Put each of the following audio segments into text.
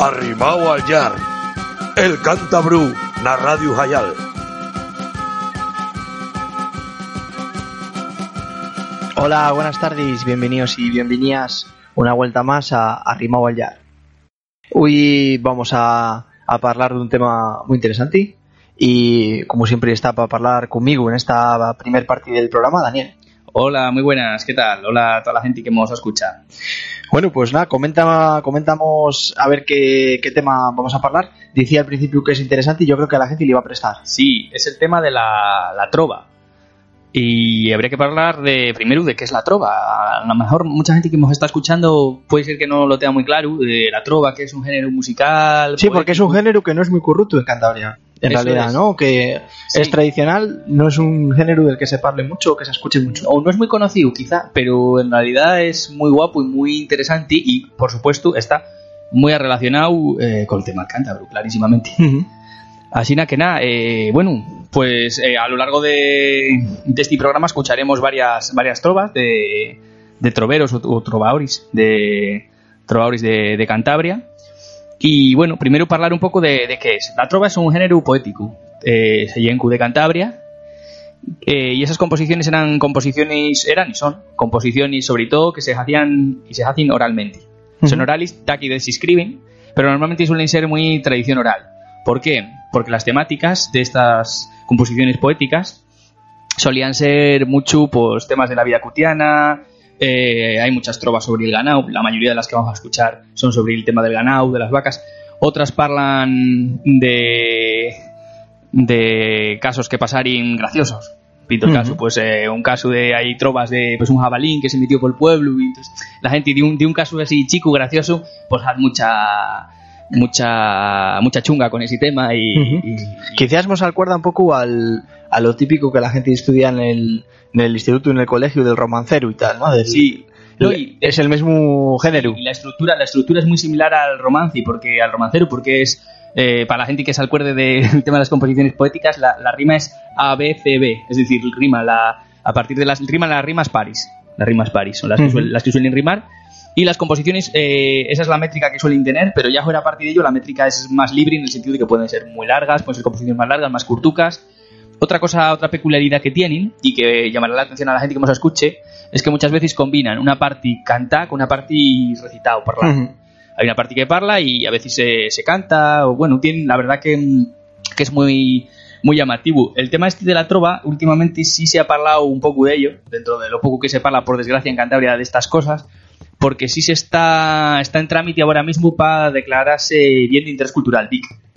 Arrimao al Yar, el Cantabru, na Radio Hayal. Hola, buenas tardes, bienvenidos y bienvenidas una vuelta más a Arrimao al Yar. Hoy vamos a, a hablar de un tema muy interesante y como siempre está para hablar conmigo en esta primer parte del programa, Daniel. Hola, muy buenas, ¿qué tal? Hola a toda la gente que nos escucha. Bueno, pues nada, comenta, comentamos a ver qué, qué tema vamos a hablar. Decía al principio que es interesante y yo creo que a la gente le iba a prestar. Sí, es el tema de la, la trova. Y habría que hablar de primero de qué es la trova. A lo mejor mucha gente que nos está escuchando puede ser que no lo tenga muy claro. De la trova, que es un género musical. Sí, porque es un género que no es muy corrupto en Cantabria. En Eso realidad, es. ¿no? Que Sí. es tradicional, no es un género del que se parle mucho o que se escuche mucho. O no es muy conocido, quizá, pero en realidad es muy guapo y muy interesante. Y por supuesto está muy relacionado eh, con el tema cántabro, clarísimamente. Así na que nada, eh, bueno, pues eh, a lo largo de, de este programa escucharemos varias, varias trovas de, de troveros o, o trovaoris de, trovaoris de, de Cantabria. Y bueno, primero hablar un poco de, de qué es. La trova es un género poético, eh, de Cantabria, eh, y esas composiciones eran composiciones, eran y son composiciones sobre todo que se hacían y se hacen oralmente. Son orales, aquí se escriben, pero normalmente suelen ser muy tradición oral. ¿Por qué? Porque las temáticas de estas composiciones poéticas solían ser mucho pues, temas de la vida cotidiana, eh, hay muchas trovas sobre el ganado, la mayoría de las que vamos a escuchar son sobre el tema del ganado, de las vacas, otras parlan de, de casos que pasarían graciosos. Pinto el caso, pues eh, un caso de hay trovas de pues un jabalín que se metió por el pueblo y entonces la gente de un, de un caso así chico gracioso pues haz mucha mucha mucha chunga con ese tema y, Ujú. y- y- Quizás nos acuerda un poco al, a lo típico que la gente estudia en el, en el instituto, en el colegio, del romancero y tal, ¿no? Del- sí no, y- es el mismo género. Y la estructura, la estructura es muy similar al romance, porque al romancero, porque es eh, para la gente que se acuerde del tema de las composiciones poéticas, la, la rima es A B C B, es decir, rima la a partir de las rima las rimas paris, las rimas paris son las que, Ujú. suelen, las que suelen rimar y las composiciones eh, esa es la métrica que suelen tener, pero ya fuera a partir de ello la métrica es más libre en el sentido de que pueden ser muy largas, pueden ser composiciones más largas, más curtucas. Otra cosa, otra peculiaridad que tienen y que llamará la atención a la gente que nos escuche es que muchas veces combinan una parte canta con una parte recitado, parlar. Ujú. Hay una parte que parla y a veces se, se canta, o bueno, tienen, la verdad que, que es muy, muy llamativo. El tema este de la trova, últimamente sí se ha hablado un poco de ello, dentro de lo poco que se parla, por desgracia, en Cantabria de estas cosas, porque sí se está, está en trámite ahora mismo para declararse bien de interés cultural,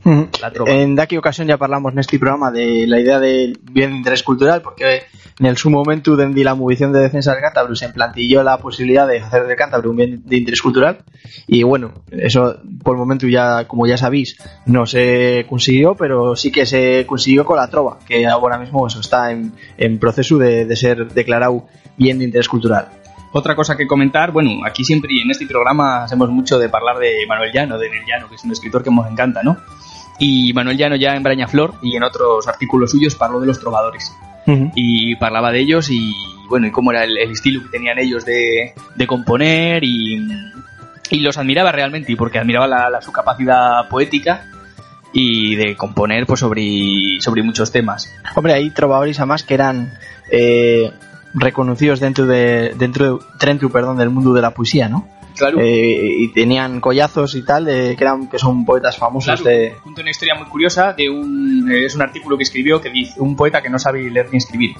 Ujú. la trova. En aquella ocasión ya hablamos en este programa de la idea del bien de interés cultural, porque en el su momento de la movilización de defensa del Cántabro se plantilló la posibilidad de hacer del Cántabro un bien de interés cultural y bueno, eso por el momento ya, como ya sabéis, no se consiguió, pero sí que se consiguió con la trova, que ahora mismo eso está en, en proceso de, de ser declarado bien de interés cultural. Otra cosa que comentar, bueno, aquí siempre y en este programa hacemos mucho de hablar de Manuel Llano, de Nel Llano, que es un escritor que nos encanta, ¿no? Y Manuel Llano ya en Brañaflor y en otros artículos suyos parló de los trovadores. y parlaba de ellos y bueno y cómo era el, el estilo que tenían ellos de, de componer y, y los admiraba realmente porque admiraba la, la- su capacidad poética y de componer pues sobre, sobre muchos temas Hombre, hay trovadores además que eran eh, reconocidos dentro de dentro de, dentro, perdón, del mundo de la poesía, ¿no? claro Eh, y tenían collazos y tal, eh, que, eran, que son poetas famosos Claro, de... cuento una historia muy curiosa de un eh, es un artículo que escribió que dice un poeta que no sabe leer ni escribir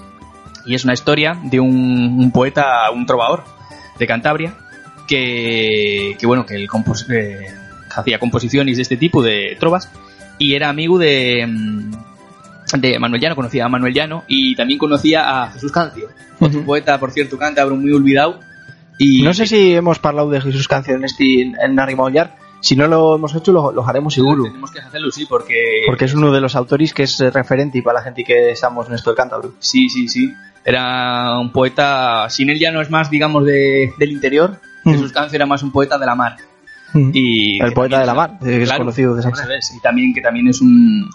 y es una historia de un, un poeta un trovador de Cantabria que, que bueno que él compos- eh, hacía composiciones de este tipo de trovas y era amigo de mm, de Manuel Llano conocía a Manuel Llano y también conocía a Jesús Cancio otro Ujú. poeta por cierto cántabro muy olvidado y No sé si hemos hablado de Jesús Canción en, este, en Arrimaullar. Si no lo hemos hecho, lo, lo haremos seguro. tenemos que hacerlo sí porque Porque es uno de los autores que es referente y para la gente que estamos en esto del cántabro. Sí, sí, sí. Era un poeta, sin él ya no es más, digamos, de, del interior. Mm. Jesús Cancio era más un poeta de la mar. Y El poeta de la mar, que es Claro, conocido de esa manera. es. Y también que también es un,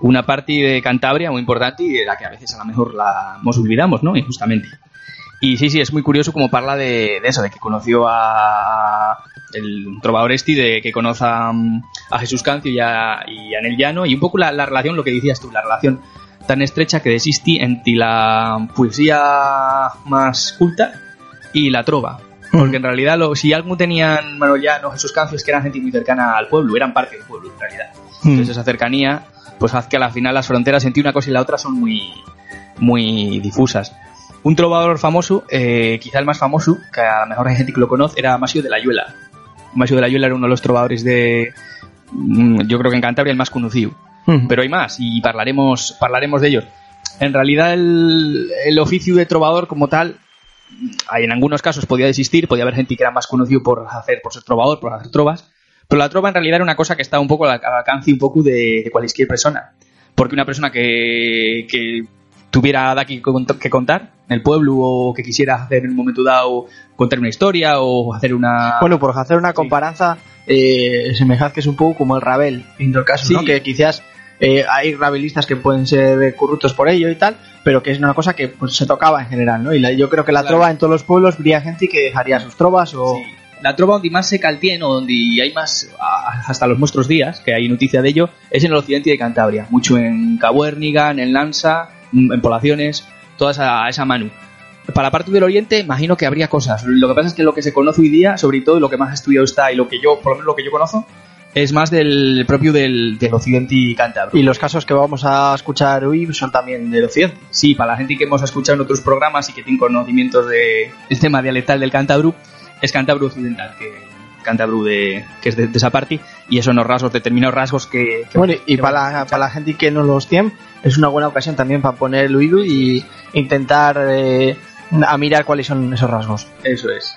una parte de Cantabria muy importante y de la que a veces a lo mejor la nos olvidamos, ¿no? Injustamente. Y sí, sí, es muy curioso como parla de, de eso, de que conoció a, el trovador este de que conoce a, Jesús Cancio y a, y a Nel Llano, y un poco la, relación, lo que decías tú, la relación tan estrecha que existe entre la poesía más culta y la trova. Porque en realidad, lo, si algo tenían Manuel Llano, Jesús Cancio, es que eran gente muy cercana al pueblo, eran parte del pueblo en realidad. Entonces esa cercanía, pues hace que al final las fronteras entre una cosa y la otra son muy, muy difusas. Un trovador famoso, eh, quizá el más famoso, que a lo mejor hay gente que lo conoce, era Masio de la Yuela. Masio de la Yuela era uno de los trovadores de, mm, yo creo que en Cantabria el más conocido. Pero hay más y hablaremos, hablaremos de ellos. En realidad el, el oficio de trovador como tal en algunos casos podía existir, podía haber gente que era más conocido por hacer, por ser trovador, por hacer trovas, pero la trova en realidad era una cosa que estaba un poco al alcance un poco de, cualquier persona. Porque una persona que, que tuviera de aquí que contar en el pueblo o que quisiera hacer en un momento dado contar una historia o hacer una... Bueno, por hacer una comparanza, eh, semejante que es un poco como el Rabel, en el caso, ¿no? Que quizás eh, hay rabelistas que pueden ser corruptos por ello y tal, pero que es una cosa que pues, se tocaba en general, ¿no? Y yo creo que la trova en todos los pueblos habría gente que dejaría sus trovas o... La trova donde más se caltiene o donde hay más, hasta los nuestros días, que hay noticia de ello, es en el occidente de Cantabria. Mucho en Cabuérniga, en Lanza, en poblaciones, toda esa, esa manu. Para la parte del oriente, imagino que habría cosas. Lo que pasa es que lo que se conoce hoy día, sobre todo lo que más estudiado está y lo que yo, por lo menos lo que yo conozco, es más del propio del, occidente y cántabro. Y los casos que vamos a escuchar hoy son también del occidente. Sí, para la gente que hemos escuchado en otros programas y que tiene conocimientos del tema dialectal del cántabro, es cántabro occidental, que cántabro de, que es de, esa parte, y eso los rasgos, determinados rasgos que... bueno, y para, la, para la gente que no los tiene, es una buena ocasión también para poner el oído y intentar eh, a mirar cuáles son esos rasgos. Eso es.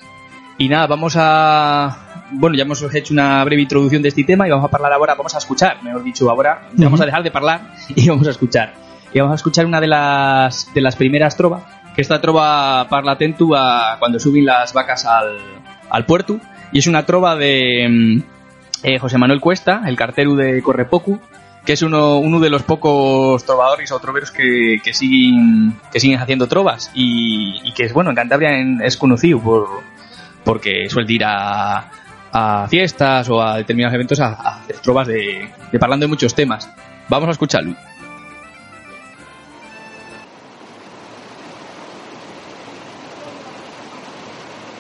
Y nada, vamos a bueno, ya hemos hecho una breve introducción de este tema y vamos a hablar ahora, vamos a escuchar, mejor dicho, ahora vamos a dejar de hablar y vamos a escuchar. Y vamos a escuchar una de las, de las primeras trovas, que esta trova parla tentu a cuando suben las vacas al, al puerto, y es una trova de mm, eh, José Manuel Cuesta, el cartero de Correpocu, que es uno, uno de los pocos trovadores o troveros que, que, siguen, que siguen haciendo trovas y, que, bueno, en Cantabria es conocido por, porque suele ir a, a fiestas o a determinados eventos a, hacer trovas de, de parlando de muchos temas. Vamos a escucharlo.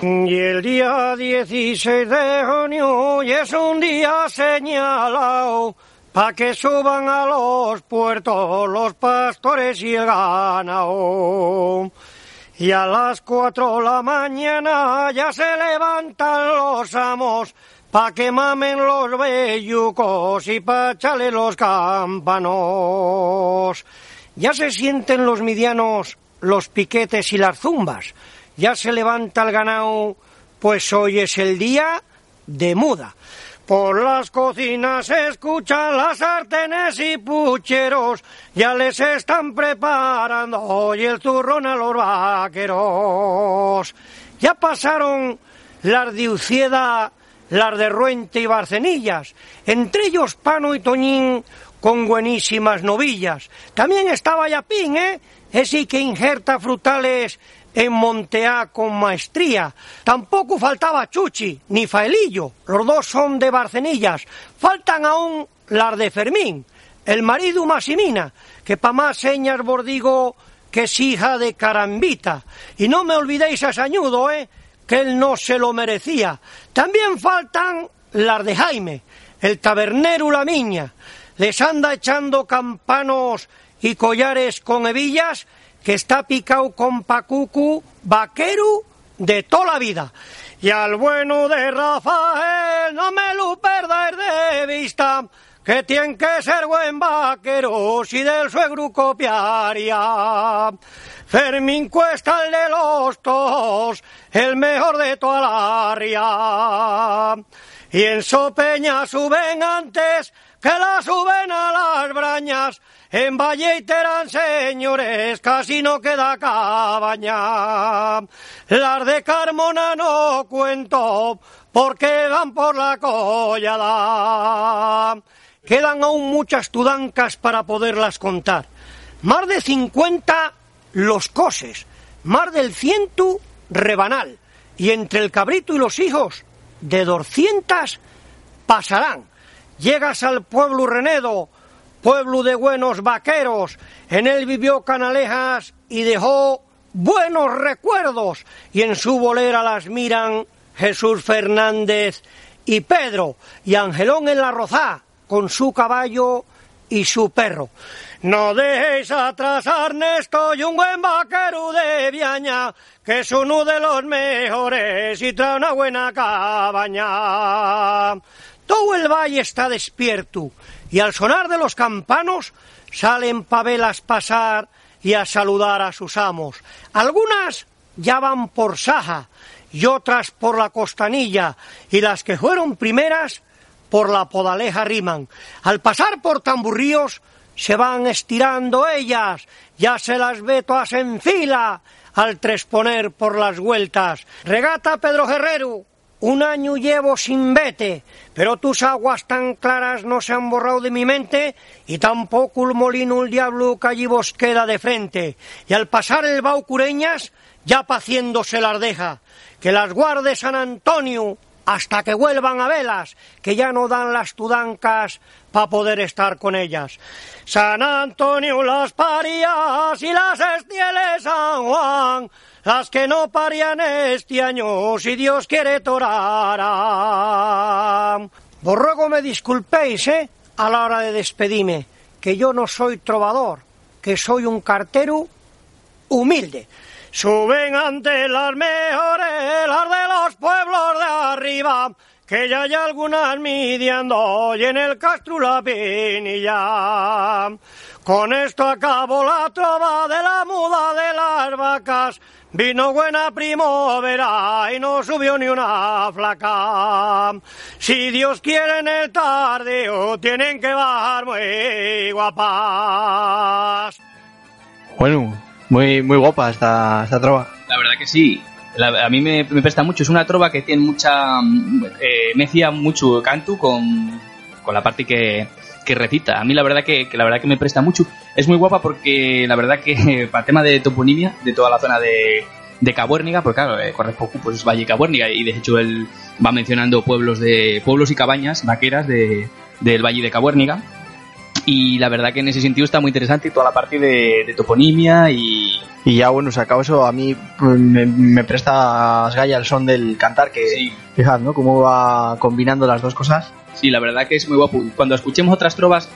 Y el día 16 de junio es un día señalado pa' que suban a los puertos los pastores y el ganado. Y a las cuatro de la mañana ya se levantan los amos pa' que mamen los bellucos y pa' echarle los campanos. Ya se sienten los midianos, los piquetes y las zumbas. Ya se levanta el ganado, pues hoy es el día de muda. Por las cocinas escuchan las sartenes y pucheros, ya les están preparando hoy el turrón a los vaqueros. Ya pasaron las de Ucieda, las de Ruente y Barcenillas, entre ellos Pano y Toñín con buenísimas novillas. También estaba Yapín, ¿eh? Ese que injerta frutales en Monteá con maestría. Tampoco faltaba Chuchi ni Faelillo, los dos son de Barcenillas. Faltan aún las de Fermín, el marido Masimina, que pa' más señas bordigo que es hija de Carambita. Y no me olvidéis a Sañudo, ¿eh? que él no se lo merecía. También faltan las de Jaime, el tabernero la niña. Les anda echando campanos y collares con hebillas que está picado con pacucu vaquero de toda la vida. Y al bueno de Rafael no me lo perdáis de vista, que tiene que ser buen vaquero si del suegro copiaría. Fermín Cuesta el de los tos, el mejor de toda la ría. Y en Sopeña suben antes que la suben a las brañas, en Valle señores, casi no queda cabaña. Las de Carmona no cuento, porque van por la collada. Quedan aún muchas tudancas para poderlas contar. Más de cincuenta los coses, más del ciento rebanal. Y entre el cabrito y los hijos, de 200 pasarán. Llegas al pueblo Renedo, pueblo de buenos vaqueros, en él vivió Canalejas y dejó buenos recuerdos, y en su bolera las miran Jesús Fernández y Pedro, y Angelón en la Rozá, con su caballo y su perro. No dejéis atrás a Ernesto y un buen vaquero de Viaña, que es uno de los mejores y trae una buena cabaña. Todo el valle está despierto y al sonar de los campanos salen pavelas pasar y a saludar a sus amos. Algunas ya van por Saja y otras por la costanilla y las que fueron primeras por la podaleja riman. Al pasar por tamburríos se van estirando ellas, ya se las ve todas en fila al tresponer por las vueltas. Regata Pedro Guerrero, un año llevo sin vete, pero tus aguas tan claras no se han borrado de mi mente y tampoco el molino el diablo que allí vos queda de frente. Y al pasar el Baucureñas, ya paciéndose las deja. Que las guarde San Antonio hasta que vuelvan a velas, que ya no dan las tudancas para poder estar con ellas. San Antonio las parías y las estieles San Juan las que no parían este año, si Dios quiere torarán. Vos ruego me disculpéis, ¿eh? A la hora de despedirme, que yo no soy trovador, que soy un cartero humilde. Suben ante las mejores, las de los pueblos de arriba, que ya hay algunas midiendo y en el Castro la pinilla. Con esto acabo la trova de la muda de las vacas, Vino buena primavera y no subió ni una flaca. Si Dios quiere en el tardeo, tienen que bajar muy guapas. Bueno, muy, muy guapa esta, esta trova. La verdad que sí. a mí me, presta mucho. Es una trova que tiene mucha. Eh, me hacía mucho canto con, con la parte que, que recita. A mí la verdad que, la verdad que me presta mucho. Es muy guapa porque la verdad que para el tema de toponimia de toda la zona de, de Cabuérniga, porque claro, eh, pues es Valle Cabuérniga y de hecho él va mencionando pueblos de pueblos y cabañas vaqueras de, del Valle de Cabuérniga. Y la verdad que en ese sentido está muy interesante toda la parte de, toponimia y... Y ya bueno, se acabó eso, a mí pues, me, presta Gaya el son del cantar, que sí. fijad, ¿no? Cómo va combinando las dos cosas. Sí, la verdad que es muy guapo. Cuando escuchemos otras trovas,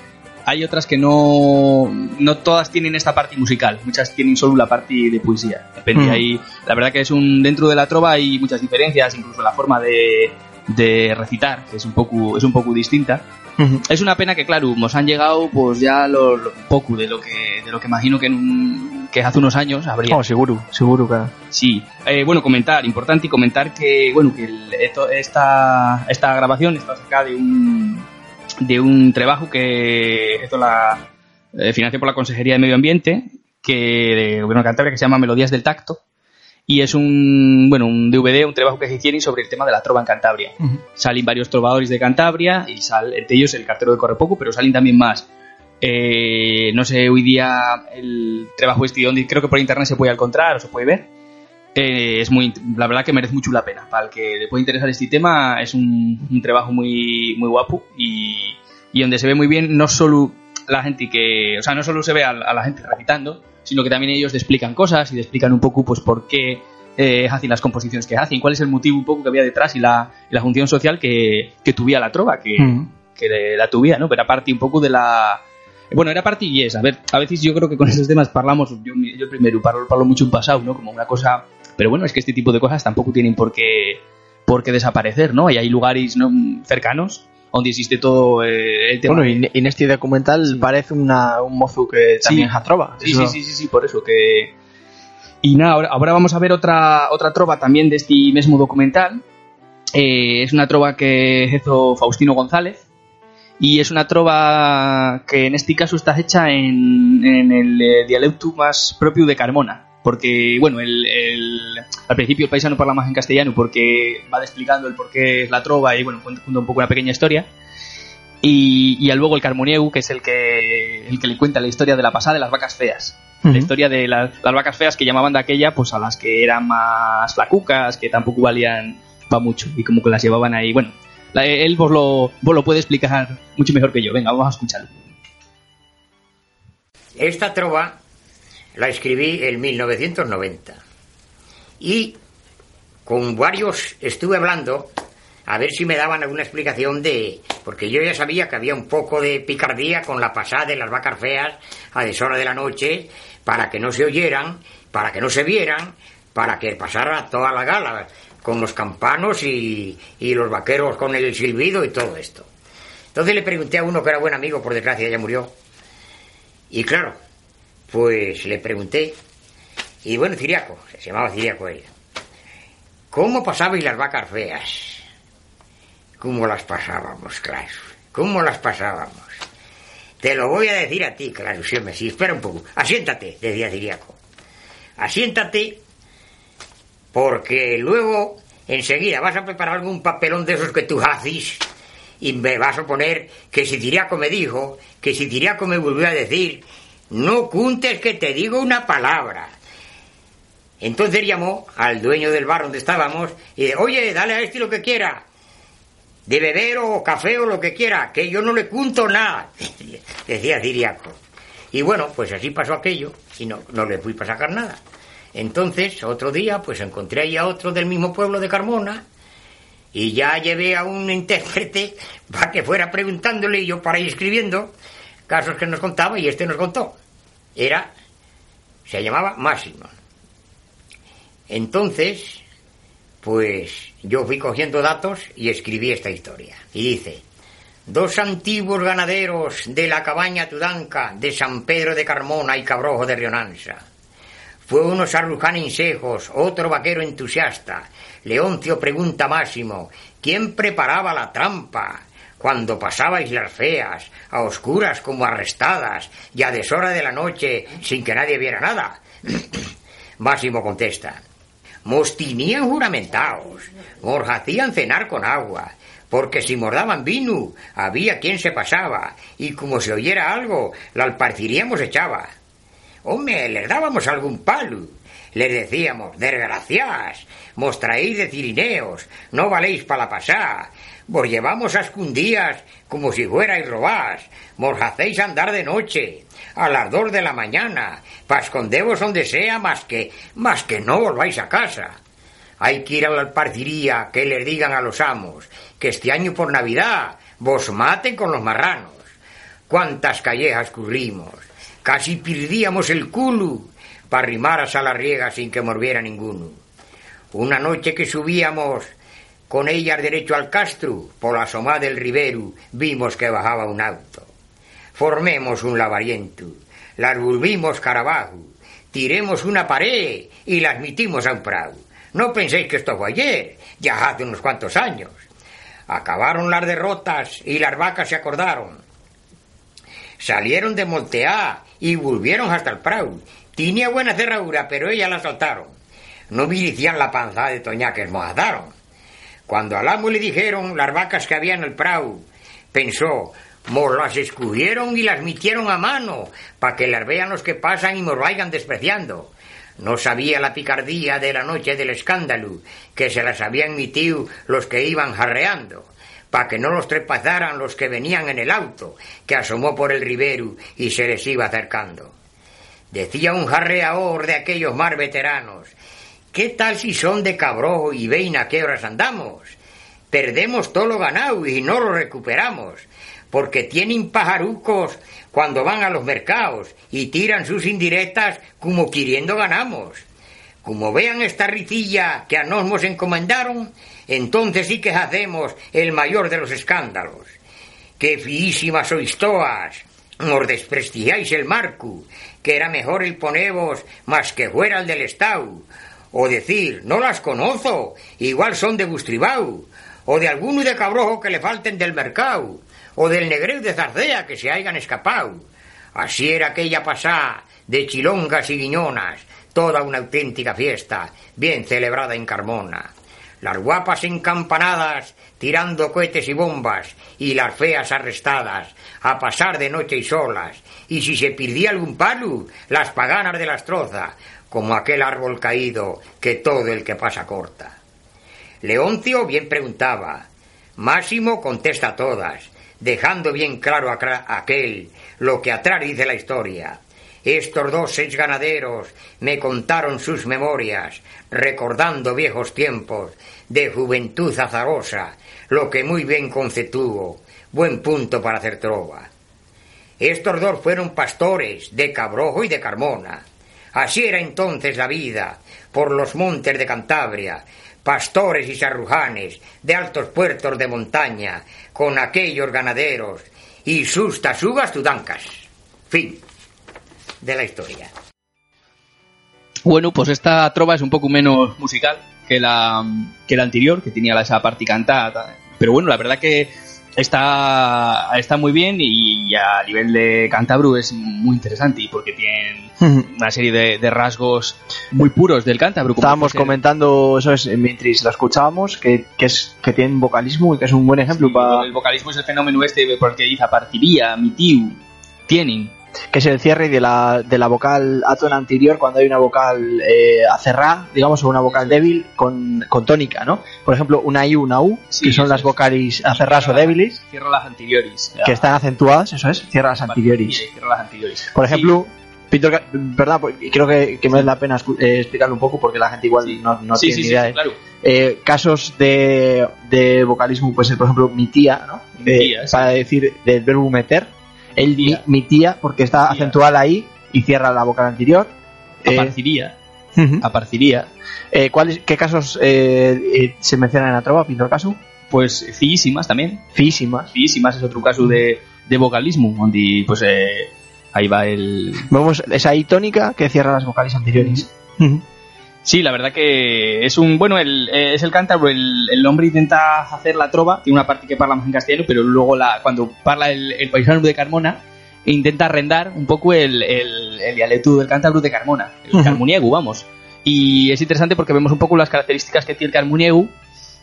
hay otras que no, no todas tienen esta parte musical, muchas tienen solo la parte de poesía. Depende mm. ahí, la verdad que es un dentro de la trova hay muchas diferencias, incluso la forma de, de recitar, que es un poco es un poco distinta. Es una pena que claro, nos han llegado pues ya lo, poco de lo que de lo que imagino que en que hace unos años habría. Oh, seguro, seguro, claro. Sí, eh, bueno, comentar, importante y comentar que bueno, que esta esta grabación está sacada de un de un trabajo que esto la eh, financia por la Consejería de Medio Ambiente que de Gobierno de Cantabria que se llama Melodías del Tacto y es un bueno un DVD, un trabajo que se hicieron sobre el tema de la trova en Cantabria. Salen varios trovadores de Cantabria y sale entre ellos el cartero de Correpoco, pero salen también más. Eh, no sé, hoy día el trabajo este donde creo que por internet se puede encontrar o se puede ver. Eh, es muy, la verdad que merece mucho la pena. Para el que le pueda interesar este tema, es un, un trabajo muy, muy guapo y, y, donde se ve muy bien no solo la gente que, o sea, no solo se ve a, la gente recitando, sino que también ellos te explican cosas y te explican un poco, pues, por qué eh, hacen las composiciones que hacen, cuál es el motivo un poco que había detrás y la, la función social que, que tuviera la trova, que, que la tuviera, ¿no? Pero aparte un poco de la, bueno, era parte y es. A ver, a veces yo creo que con estos temas parlamos, yo, yo primero parlo, parlo mucho en pasado, ¿no? Como una cosa pero bueno, es que este tipo de cosas tampoco tienen por qué, por qué desaparecer, ¿no? Y hay lugares ¿no? cercanos donde existe todo eh, el tema. Bueno, y en este documental parece una, un mozo que también es a trova. Sí, sí, sí, sí, por eso que... Y nada, ahora, vamos a ver otra, otra trova también de este mismo documental. Eh, es una trova que hizo Faustino González y es una trova que en este caso está hecha en, en el eh, dialecto más propio de Carmona porque, bueno, el, al principio el paisano habla más en castellano porque va explicando el por qué es la trova y, bueno, cuenta un poco una pequeña historia. Y, y luego el Carmonieu, que es el que, el que le cuenta la historia de la pasada de las vacas feas. La historia de las vacas feas que llamaban de aquella, pues a las que eran más flacucas, que tampoco valían para mucho y como que las llevaban ahí. Bueno, él vos lo, vos lo puede explicar mucho mejor que yo. Venga, vamos a escucharlo. Esta trova la escribí en 1990 y con varios estuve hablando a ver si me daban alguna explicación de... Porque yo ya sabía que había un poco de picardía con la pasada de las vacas feas a deshora de la noche para que no se oyeran, para que no se vieran, para que pasara toda la gala con los campanos y, y los vaqueros con el silbido y todo esto. Entonces le pregunté a uno que era buen amigo, por desgracia ya murió. Y claro, pues le pregunté, y bueno, Ciriaco, se llamaba Ciriaco ella, ¿cómo pasabais las vacas feas? ¿Cómo las pasábamos, claro? ¿Cómo las pasábamos? Te lo voy a decir a ti, claro, sí, sí, espera un poco. Asiéntate, decía Ciriaco. Asiéntate, porque luego, enseguida, vas a preparar algún papelón de esos que tú haces y me vas a poner que si Ciriaco me dijo, que si Ciriaco me volvió a decir, no cuntes que te digo una palabra. Entonces llamó al dueño del bar donde estábamos y dice, oye, dale a este lo que quiera de beber o café o lo que quiera, que yo no le cunto nada, decía Ciriaco. Y bueno, pues así pasó aquello y no, no le fui para sacar nada. Entonces, otro día, pues encontré ahí a otro del mismo pueblo de Carmona y ya llevé a un intérprete para que fuera preguntándole y yo para ir escribiendo casos que nos contaba y este nos contó. Era, se llamaba Máximo. Entonces, pues yo fui cogiendo datos y escribí esta historia. Y dice, dos antiguos ganaderos de la cabaña Tudanca de San Pedro de Carmona y Cabrojo de Rionanza. Fue uno sarruján insejos, otro vaquero entusiasta. Leoncio pregunta Máximo, ¿quién preparaba la trampa? Cuando pasabais las feas, a oscuras como arrestadas, y a deshora de la noche, sin que nadie viera nada. Máximo contesta, mos tenían juramentaos, mos hacían cenar con agua, porque si mordaban vino, había quien se pasaba, y como se oyera algo, la alparciríamos echaba. Hombre, les dábamos algún palo, les decíamos, desgraciadas, mos traéis de cirineos, no valéis para la pasá, vos llevamos a como si fuerais robás, mos hacéis andar de noche, a las dos de la mañana, para esconderos donde sea, más que, más que no volváis a casa. Hay que ir a la alparciría, que les digan a los amos, que este año por Navidad vos maten con los marranos. Cuántas callejas currimos, casi perdíamos el culo para rimar a Salarriega sin que morviera ninguno. Una noche que subíamos con ellas derecho al castro, por la asomada del ribero, vimos que bajaba un auto. Formemos un lavariento, las volvimos carabajo, tiremos una pared y las mitimos a un prado. No penséis que esto fue ayer, ya hace unos cuantos años. Acabaron las derrotas y las vacas se acordaron. Salieron de Monteá y volvieron hasta el prado. Tenía buena cerradura, pero ellas la saltaron. No milician la panza de toñaques mojadaron. Cuando al amo le dijeron las vacas que había en el prado, pensó, Mos las escudieron y las mitieron a mano, para que las vean los que pasan y mos vayan despreciando. No sabía la picardía de la noche del escándalo, que se las habían mitido los que iban jarreando, para que no los trepazaran los que venían en el auto, que asomó por el ribero y se les iba acercando. Decía un jarreador de aquellos más veteranos, ¿qué tal si son de cabrojo y vein a qué horas andamos? Perdemos todo lo ganado y no lo recuperamos porque tienen pajarucos cuando van a los mercados y tiran sus indirectas como queriendo ganamos. Como vean esta ricilla que a nos nos encomendaron, entonces sí que hacemos el mayor de los escándalos. ¡Qué fiísimas sois toas! Nos desprestigiáis el marco, que era mejor el ponevos más que fuera el del Estado. O decir, no las conozco, igual son de Bustribau, o de alguno de cabrojo que le falten del mercado o del negreu de Zarcea que se hayan escapado. Así era aquella pasá de chilongas y guiñonas, toda una auténtica fiesta, bien celebrada en Carmona. Las guapas encampanadas tirando cohetes y bombas, y las feas arrestadas, a pasar de noche y solas, y si se perdía algún palo, las paganas de las trozas, como aquel árbol caído que todo el que pasa corta. Leoncio bien preguntaba. Máximo contesta todas, dejando bien claro a aquel lo que atrás dice la historia. Estos dos seis ganaderos me contaron sus memorias, recordando viejos tiempos de juventud azarosa, lo que muy bien concetuvo, buen punto para hacer trova. Estos dos fueron pastores de Cabrojo y de Carmona. Así era entonces la vida por los montes de Cantabria, pastores y sarrujanes de altos puertos de montaña, con aquellos ganaderos y sus tasugas tudancas. Fin de la historia. Bueno, pues esta trova es un poco menos musical que la, que la anterior, que tenía esa parte cantada. Pero bueno, la verdad que está, está muy bien y a nivel de Cantabru es muy interesante y porque tiene una serie de, rasgos muy puros del Cantabru. Estábamos comentando eso es, mientras lo escuchábamos, que, que, es, que tiene vocalismo y que es un buen ejemplo para... El vocalismo es el fenómeno este porque dice partiría, mi tío, tienen que es el cierre de la, de la vocal atona anterior cuando hay una vocal eh, acerrada, digamos, o una vocal débil con, con, tónica, ¿no? Por ejemplo, una I, una U, que son las vocales acerradas o débiles. Cierra las anteriores. Que están acentuadas, eso es, cierra las anteriores. Cierra las anteriores. Por ejemplo, Pintor, verdad, creo que, que merece la pena eh, explicarlo un poco porque la gente igual no, no tiene ni idea. Claro. Eh, casos de, de vocalismo, pues por ejemplo, mi tía, ¿no? Mi tía, para decir del verbo meter él, Mi, tía, porque está acentuada ahí y cierra la boca anterior. Aparecería. Aparecería. Eh, ¿Qué casos eh, eh, se mencionan en la trova, Pintor caso? Pues fiísimas también. Fiísimas. Fiísimas es otro caso de, de vocalismo, donde pues ahí va el... Vemos esa I tónica que cierra las vocales anteriores. Sí, la verdad que es un. Bueno, el, es el cántabro, el, el, hombre intenta hacer la trova, tiene una parte que parla más en castellano, pero luego la, cuando parla el, el paisano de Carmona, intenta arrendar un poco el, el, dialecto del cántabro de Carmona, el carmuniegu, vamos. Y es interesante porque vemos un poco las características que tiene el carmuniegu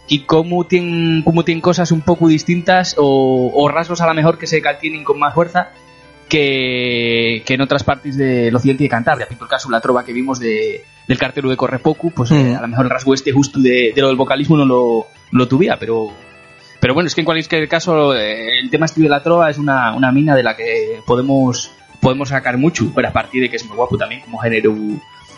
y cómo tienen, cómo tienen cosas un poco distintas o, o rasgos a lo mejor que se tienen con más fuerza que, que en otras partes del occidente de Cantabria. Pinto el caso la trova que vimos de del cartero de Correpocu, pues eh, mm. a lo mejor el rasgo este justo de, lo del vocalismo no lo, lo tuviera, pero pero bueno, es que en cualquier caso eh, el tema este de la trova es una, una, mina de la que podemos podemos sacar mucho, pero a partir de que es muy guapo también como género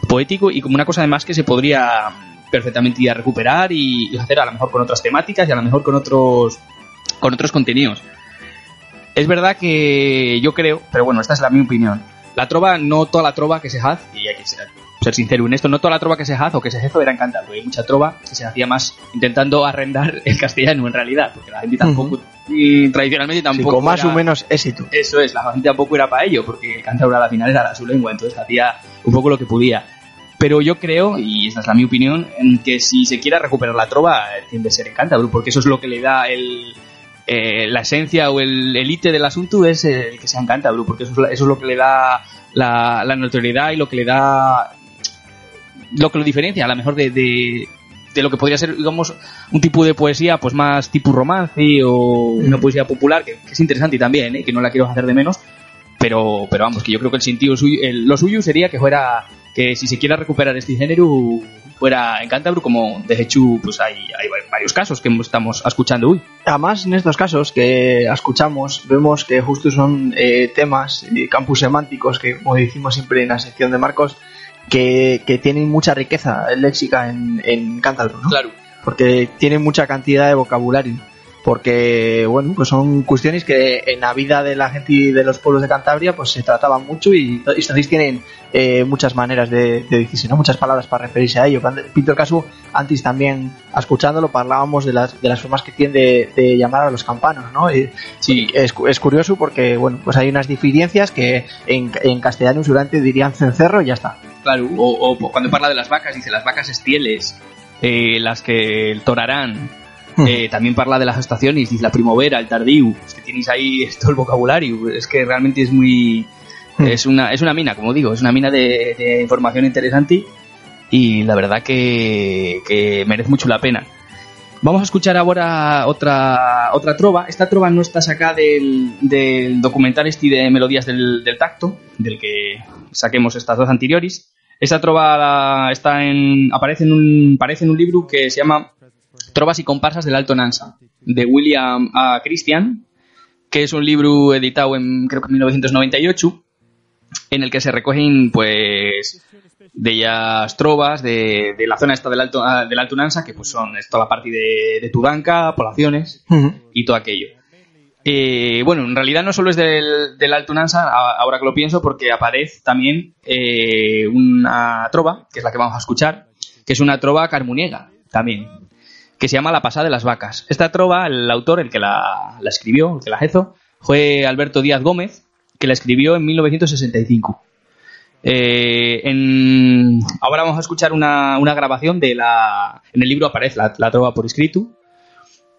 poético y como una cosa además que se podría perfectamente ir a recuperar y, hacer a lo mejor con otras temáticas y a lo mejor con otros con otros contenidos. Es verdad que yo creo, pero bueno, esta es la mi opinión. La trova, no toda la trova que se hace, y hay que ser ser sincero en esto, no toda la trova que se hace o que se hizo era encantado. Hay mucha trova que se hacía más intentando arrendar el castellano en realidad, porque la gente tampoco, y tradicionalmente tampoco. con más o menos éxito. Eso es, la gente tampoco era para ello, porque el cántabro a la final era su lengua, entonces hacía un poco lo que podía. Pero yo creo, y esa es la mi opinión, en que si se quiere recuperar la trova, tiene que ser en cántabro, porque eso es lo que le da el, eh, la esencia o el elite del asunto es el que sea en cántabro, porque eso es, eso es lo que le da la, la, notoriedad y lo que le da lo que lo diferencia a lo mejor de, de, lo que podría ser, digamos, un tipo de poesía pues más tipo romance o una poesía popular, que, es interesante también, ¿eh? que no la quiero hacer de menos, pero, pero vamos, que yo creo que el sentido suyo, lo suyo sería que fuera, que si se quiera recuperar este género, fuera en Cantabro, como de hecho pues hay, hay varios casos que estamos escuchando hoy. Además, en estos casos que escuchamos, vemos que justo son eh, temas, eh, campus semánticos, que como decimos siempre en la sección de Marcos, que, que tienen mucha riqueza léxica en, en Cántabro, ¿no? Claro. Porque tienen mucha cantidad de vocabulario. Porque, bueno, pues son cuestiones que en la vida de la gente de los pueblos de Cantabria pues se trataban mucho y, entonces tienen eh, muchas maneras de, de, decirse, ¿no? Muchas palabras para referirse a ello. Pinto el caso, antes también, escuchándolo, hablábamos de las, de las formas que tienen de, llamar a los campanos, ¿no? Y, sí. Es, es, curioso porque, bueno, pues hay unas diferencias que en, en castellano seguramente dirían cencerro y ya está. Claro, o, cuando parla de las vacas, dice las vacas estieles, eh, las que torarán. Hmm. Eh, también parla de las estaciones, dice la primavera, el tardío. Es que tenéis ahí todo el vocabulario. Es que realmente es muy. Hmm. Es, una, es una mina, como digo, es una mina de, información interesante y la verdad que, que, merece mucho la pena. Vamos a escuchar ahora otra, otra trova. Esta trova no está sacada del, del documental este de Melodías del, del Tacto, del que saquemos estas dos anteriores. Esa trova está en, aparece, en un, aparece en un libro que se llama Trovas y comparsas del Alto Nansa, de William A. Christian, que es un libro editado en creo que en 1998, en el que se recogen pues de ellas trovas de, de la zona esta del Alto, ah, del Alto Nansa, que pues son toda la parte de, de Tudanca, poblaciones y todo aquello. Eh, bueno, en realidad no solo es del, del Alto Nansa, ahora que lo pienso, porque aparece también eh, una trova, que es la que vamos a escuchar, que es una trova carmuniega también, que se llama La pasada de las vacas. Esta trova, el autor, el que la, escribió, el que la hizo, fue Alberto Díaz Gómez, que la escribió en 1965. Eh, ahora vamos a escuchar una, una grabación de la... En el libro aparece la, trova por escrito.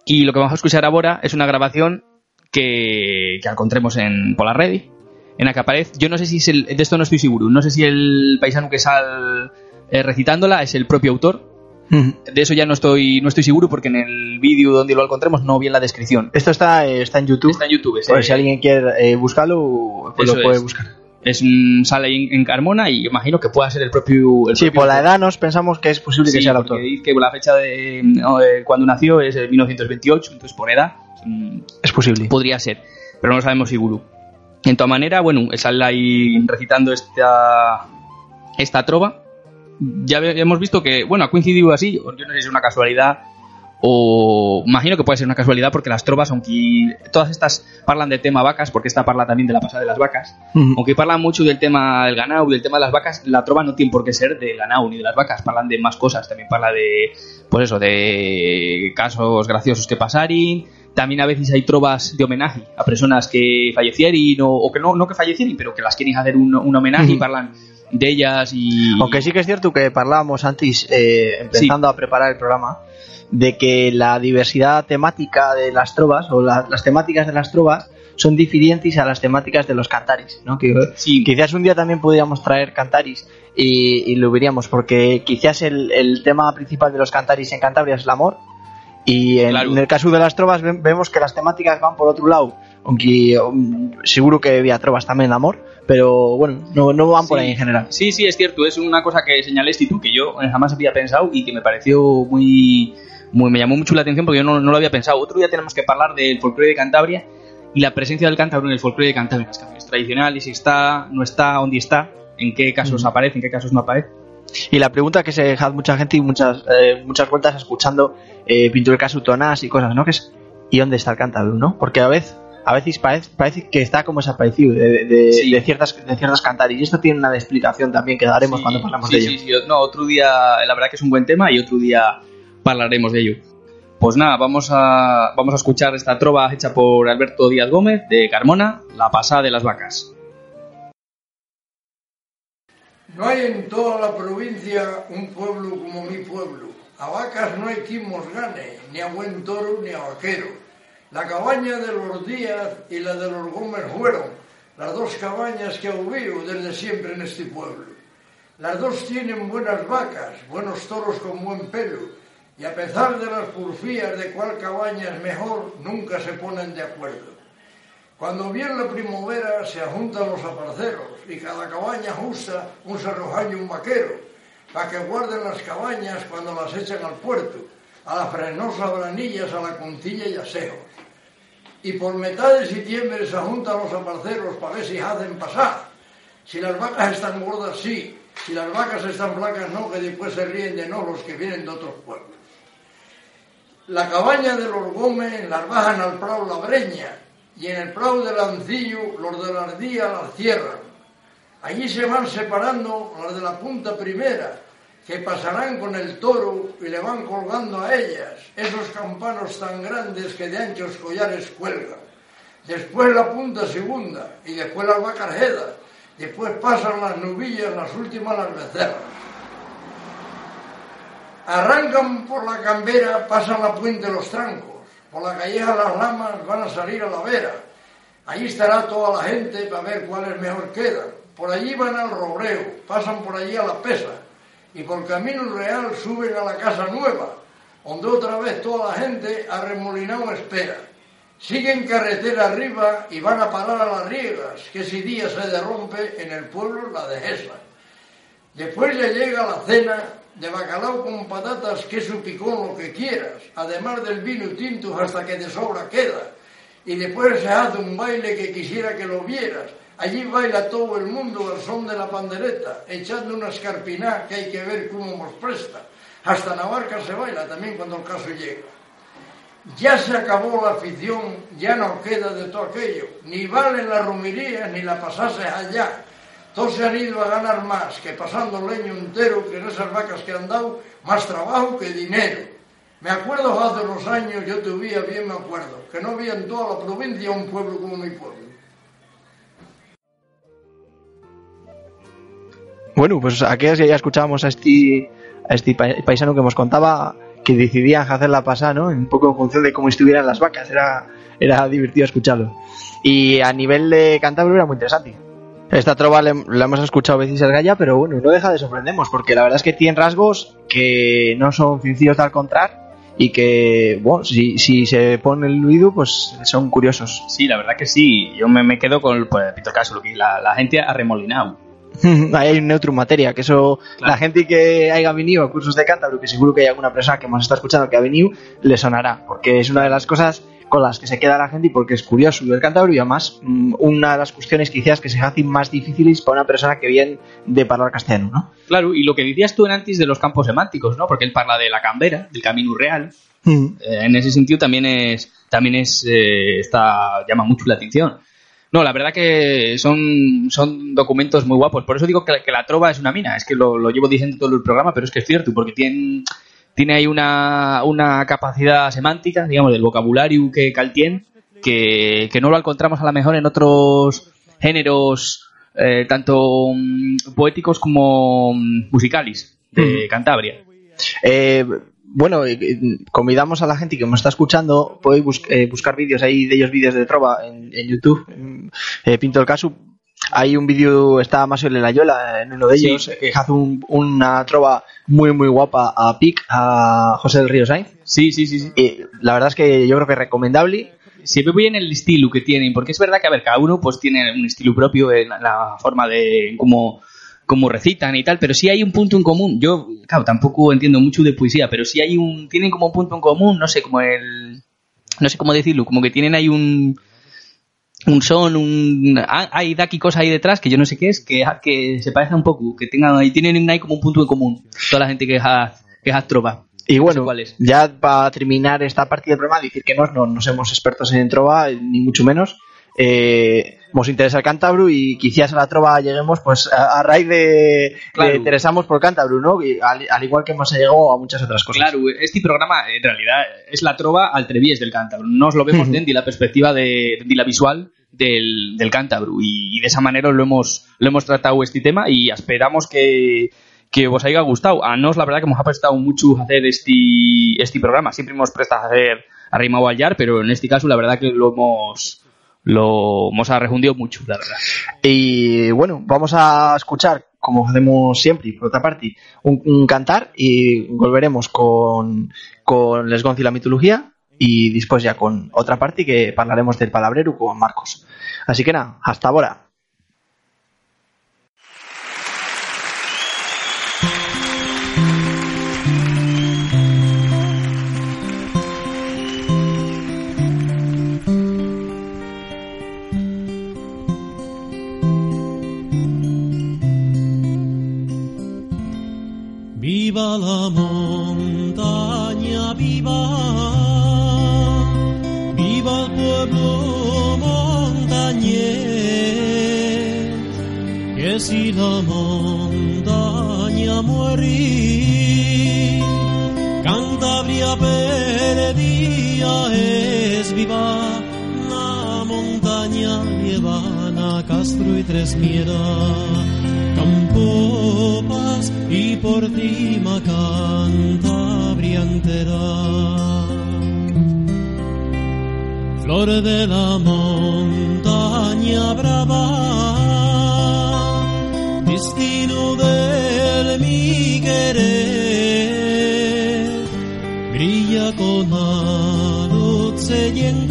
Y lo que vamos a escuchar ahora es una grabación que, que encontremos en, por la. En la que aparece... Yo no sé si es el... De esto no estoy seguro. No sé si el paisano que sale eh, recitándola es el propio autor. De eso ya no estoy, no estoy seguro porque en el vídeo donde lo encontremos no vi en la descripción. Esto está, eh, está en YouTube. Está en YouTube. Por ese- si alguien quiere eh, buscarlo, pues lo puede es. buscar. Es un sale en, en Carmona y imagino que pueda ser el propio. El Sí, propio por la edad nos pensamos que es posible que Sí, sea el autor. dice que la fecha de no, de cuando nació es el 1928, entonces por edad mm, Es posible. podría ser, pero no lo sabemos seguro. En toda manera, bueno, sale ahí recitando esta esta trova. Ya hemos visto que, bueno, ha coincidido así, yo no sé si es una casualidad o imagino que puede ser una casualidad porque las trovas, aunque todas estas parlan del tema vacas, porque esta parla también de la pasada de las vacas, aunque parlan mucho del tema del ganado, del tema de las vacas, la trova no tiene por qué ser del ganado ni de las vacas, parlan de más cosas, también parla de, pues eso, de casos graciosos que pasaron, también a veces hay trovas de homenaje a personas que fallecieron o, o que no, no que fallecieron, pero que las quieren hacer un, un homenaje y parlan de ellas y... Aunque sí que es cierto que hablábamos antes, eh, empezando a preparar el programa, de que la diversidad temática de las trovas, o la- las temáticas de las trovas, son diferentes a las temáticas de los cantaris, ¿no? Que Sí. quizás un día también podríamos traer cantaris y, y lo veríamos, porque quizás el, el tema principal de los cantaris en Cantabria es el amor, y en, Claro. en el caso de las trovas ve- vemos que las temáticas van por otro lado, aunque um, seguro que había trovas también de amor, pero bueno, no, no van por Sí. ahí en general. Sí, sí, es cierto. Es una cosa que señalé tú que yo jamás había pensado y que me pareció muy, muy me llamó mucho la atención porque yo no, no lo había pensado. Otro día tenemos que hablar del folclore de Cantabria y la presencia del cántabro en el folclore de Cantabria, las canciones tradicionales, si está, no está, dónde está, en qué casos Mm. aparece, en qué casos no aparece. Y la pregunta que se deja mucha gente y muchas eh, muchas vueltas escuchando eh, pintura caso tonás y cosas, ¿no? Que es ¿y dónde está el cántabro, no? Porque a veces a veces parece, parece que está como desaparecido de, de- Sí. de ciertas de ciertas cantaris y esto tiene una explicación también que daremos Sí, cuando hablamos sí, de ello. sí, sí. No, otro día, la verdad que es un buen tema y otro día hablaremos de ello. Pues nada, vamos a, vamos a escuchar esta trova hecha por Alberto Díaz Gómez de Carmona, La pasada de las vacas. No hay en toda la provincia un pueblo como mi pueblo. A vacas no hay quien nos gane, ni a buen toro ni a vaquero. La cabaña de los Díaz y la de los Gómez fueron las dos cabañas que hubo desde siempre en este pueblo. Las dos tienen buenas vacas, buenos toros con buen pelo, y a pesar de las purfías de cuál cabaña es mejor, nunca se ponen de acuerdo. Cuando viene la primavera se juntan los aparceros y cada cabaña usa un cerrojaño y un vaquero para que guarden las cabañas cuando las echan al puerto, a la frenosa branillas, a la contilla y asejos. Y por mitad de septiembre se juntan los aparceros para ver si hacen pasar. Si las vacas están gordas, sí. Si las vacas están flacas, no, que después se ríen de no los que vienen de otros pueblos. La cabaña de los Gómez las bajan al prado la breña y en el prado del Ancillo los de la ardía las cierran. Allí se van separando las de la punta primera, que pasarán con el toro y le van colgando a ellas esos campanos tan grandes que de anchos collares cuelgan. Después la punta segunda y después las vacarjedas. Después pasan las nubillas, las últimas las becerras. Arrancan por la cambera, pasan la puente los trancos. Por la calleja las lamas van a salir a la vera. Allí estará toda la gente para ver cuáles mejor quedan. Por allí van al robreo, pasan por allí a la pesa. Y por Camino Real suben a la Casa Nueva, donde otra vez toda la gente arremolinado espera. Siguen carretera arriba y van a parar a las riegas, que si día se derrumpe en el pueblo la dehesa. Después ya llega la cena de bacalao con patatas, queso picón, lo que quieras, además del vino tinto hasta que de sobra queda. Y después se hace un baile que quisiera que lo vieras. Allí baila todo el mundo al son de la pandereta, echando una escarpiná que hay que ver cómo nos presta. Hasta Navarca se baila también cuando el caso llega. Ya se acabó la afición, ya no queda de todo aquello. Ni valen las romerías ni la pasases allá. Todos se han ido a ganar más que pasando leño entero que en esas vacas que han dado, más trabajo que dinero. Me acuerdo hace unos años, yo te veía bien, me acuerdo, que no había en toda la provincia un pueblo como mi pueblo. Bueno, pues aquellas ya escuchábamos a este, a este paisano que nos contaba que decidían hacerla pasar, ¿no? Un poco en función de cómo estuvieran las vacas. Era, era divertido escucharlo. Y a nivel de Cantabria era muy interesante. Esta trova la hemos escuchado veces el galla, pero bueno, no deja de sorprendernos, porque la verdad es que tiene rasgos que no son sencillos de encontrar y que, bueno, si, si se pone el oído, pues son curiosos. Sí, la verdad que sí. Yo me, me quedo con, pues, Pito Caso, lo que la, la gente ha remolinado. Ahí hay un neutro materia, que eso Claro. la gente que haya venido a cursos de cántabro, que seguro que hay alguna persona que nos está escuchando que ha venido, le sonará, porque es una de las cosas con las que se queda la gente y porque es curioso el cántabro y además mm, una de las cuestiones quizás que se hacen más difíciles para una persona que viene de hablar castellano, ¿no? Claro, y lo que decías tú en antes de los campos semánticos, ¿no? Porque él parla de la cambera, del camino real. Eh, en ese sentido también es, también es, eh, está, llama mucho la atención. No, la verdad que son, son documentos muy guapos. Por eso digo que, la- que la trova es una mina. Es que lo, lo llevo diciendo todo el programa, pero es que es cierto, porque tiene, tiene ahí una, una capacidad semántica, digamos, del vocabulario que Caltien, que, que no lo encontramos a lo mejor en otros géneros, eh, tanto mm, poéticos como mm, musicales de Cantabria. Eh, bueno, eh, eh, convidamos a la gente que nos está escuchando, podéis bus- eh, buscar vídeos ahí de ellos vídeos de Trova en, en YouTube, mm, eh, Pinto el Caso. Hay un vídeo, está Masio de la Yola en uno de Sí. ellos, que hace un- una trova muy muy guapa a Pic, a José del Río Sainz. Sí, sí, sí, sí. Y la verdad es que yo creo que es recomendable. se ve bien el estilo que tienen, porque es verdad que, a ver, cada uno pues tiene un estilo propio en la forma de cómo, cómo recitan y tal, pero sí hay un punto en común. Yo, claro, tampoco entiendo mucho de poesía, pero sí hay un, tienen como un punto en común, no sé, como el, no sé cómo decirlo, como que tienen ahí un, un son, un, ah, hay de aquí cosas ahí detrás que yo no sé qué es, que, que se parece un poco, que tengan ahí, tienen ahí como un punto en común, toda la gente que es, a- que es a trova. Y No sé bueno, cuál es. ya para terminar esta parte del programa, decir que no, no, no somos expertos en trova, ni mucho menos. Eh, nos interesa el cántabro y quizás a la trova lleguemos pues a, a raíz de, Claro. de interesamos por cántabro, ¿no? Y al, al igual que hemos llegado a muchas otras cosas. Claro, este programa en realidad es la trova al treviés del cántabro. Nos lo vemos desde la perspectiva de, de la visual del, del cántabro y, de esa manera lo hemos, lo hemos tratado este tema y esperamos que, que os haya gustado. A nos la verdad que nos ha prestado mucho hacer este, este programa. Siempre hemos prestado a hacer arrimado al yar, pero en este caso la verdad que lo hemos lo hemos arrejundido mucho, la verdad. Y bueno, vamos a escuchar, como hacemos siempre, por otra parte, un, cantar y volveremos con, con Les Gonzi y la mitología y después ya con otra parte que hablaremos del palabrero con Marcos. Así que nada, hasta ahora. La montaña, viva, viva el pueblo montañés, que si la montaña muere, Cantabria perdida es viva, la montaña llevan a Castro y Tres Mieras. Campo paz y por cima Cantabria entera. Flor de la montaña brava, destino del mi querer, brilla con la luz del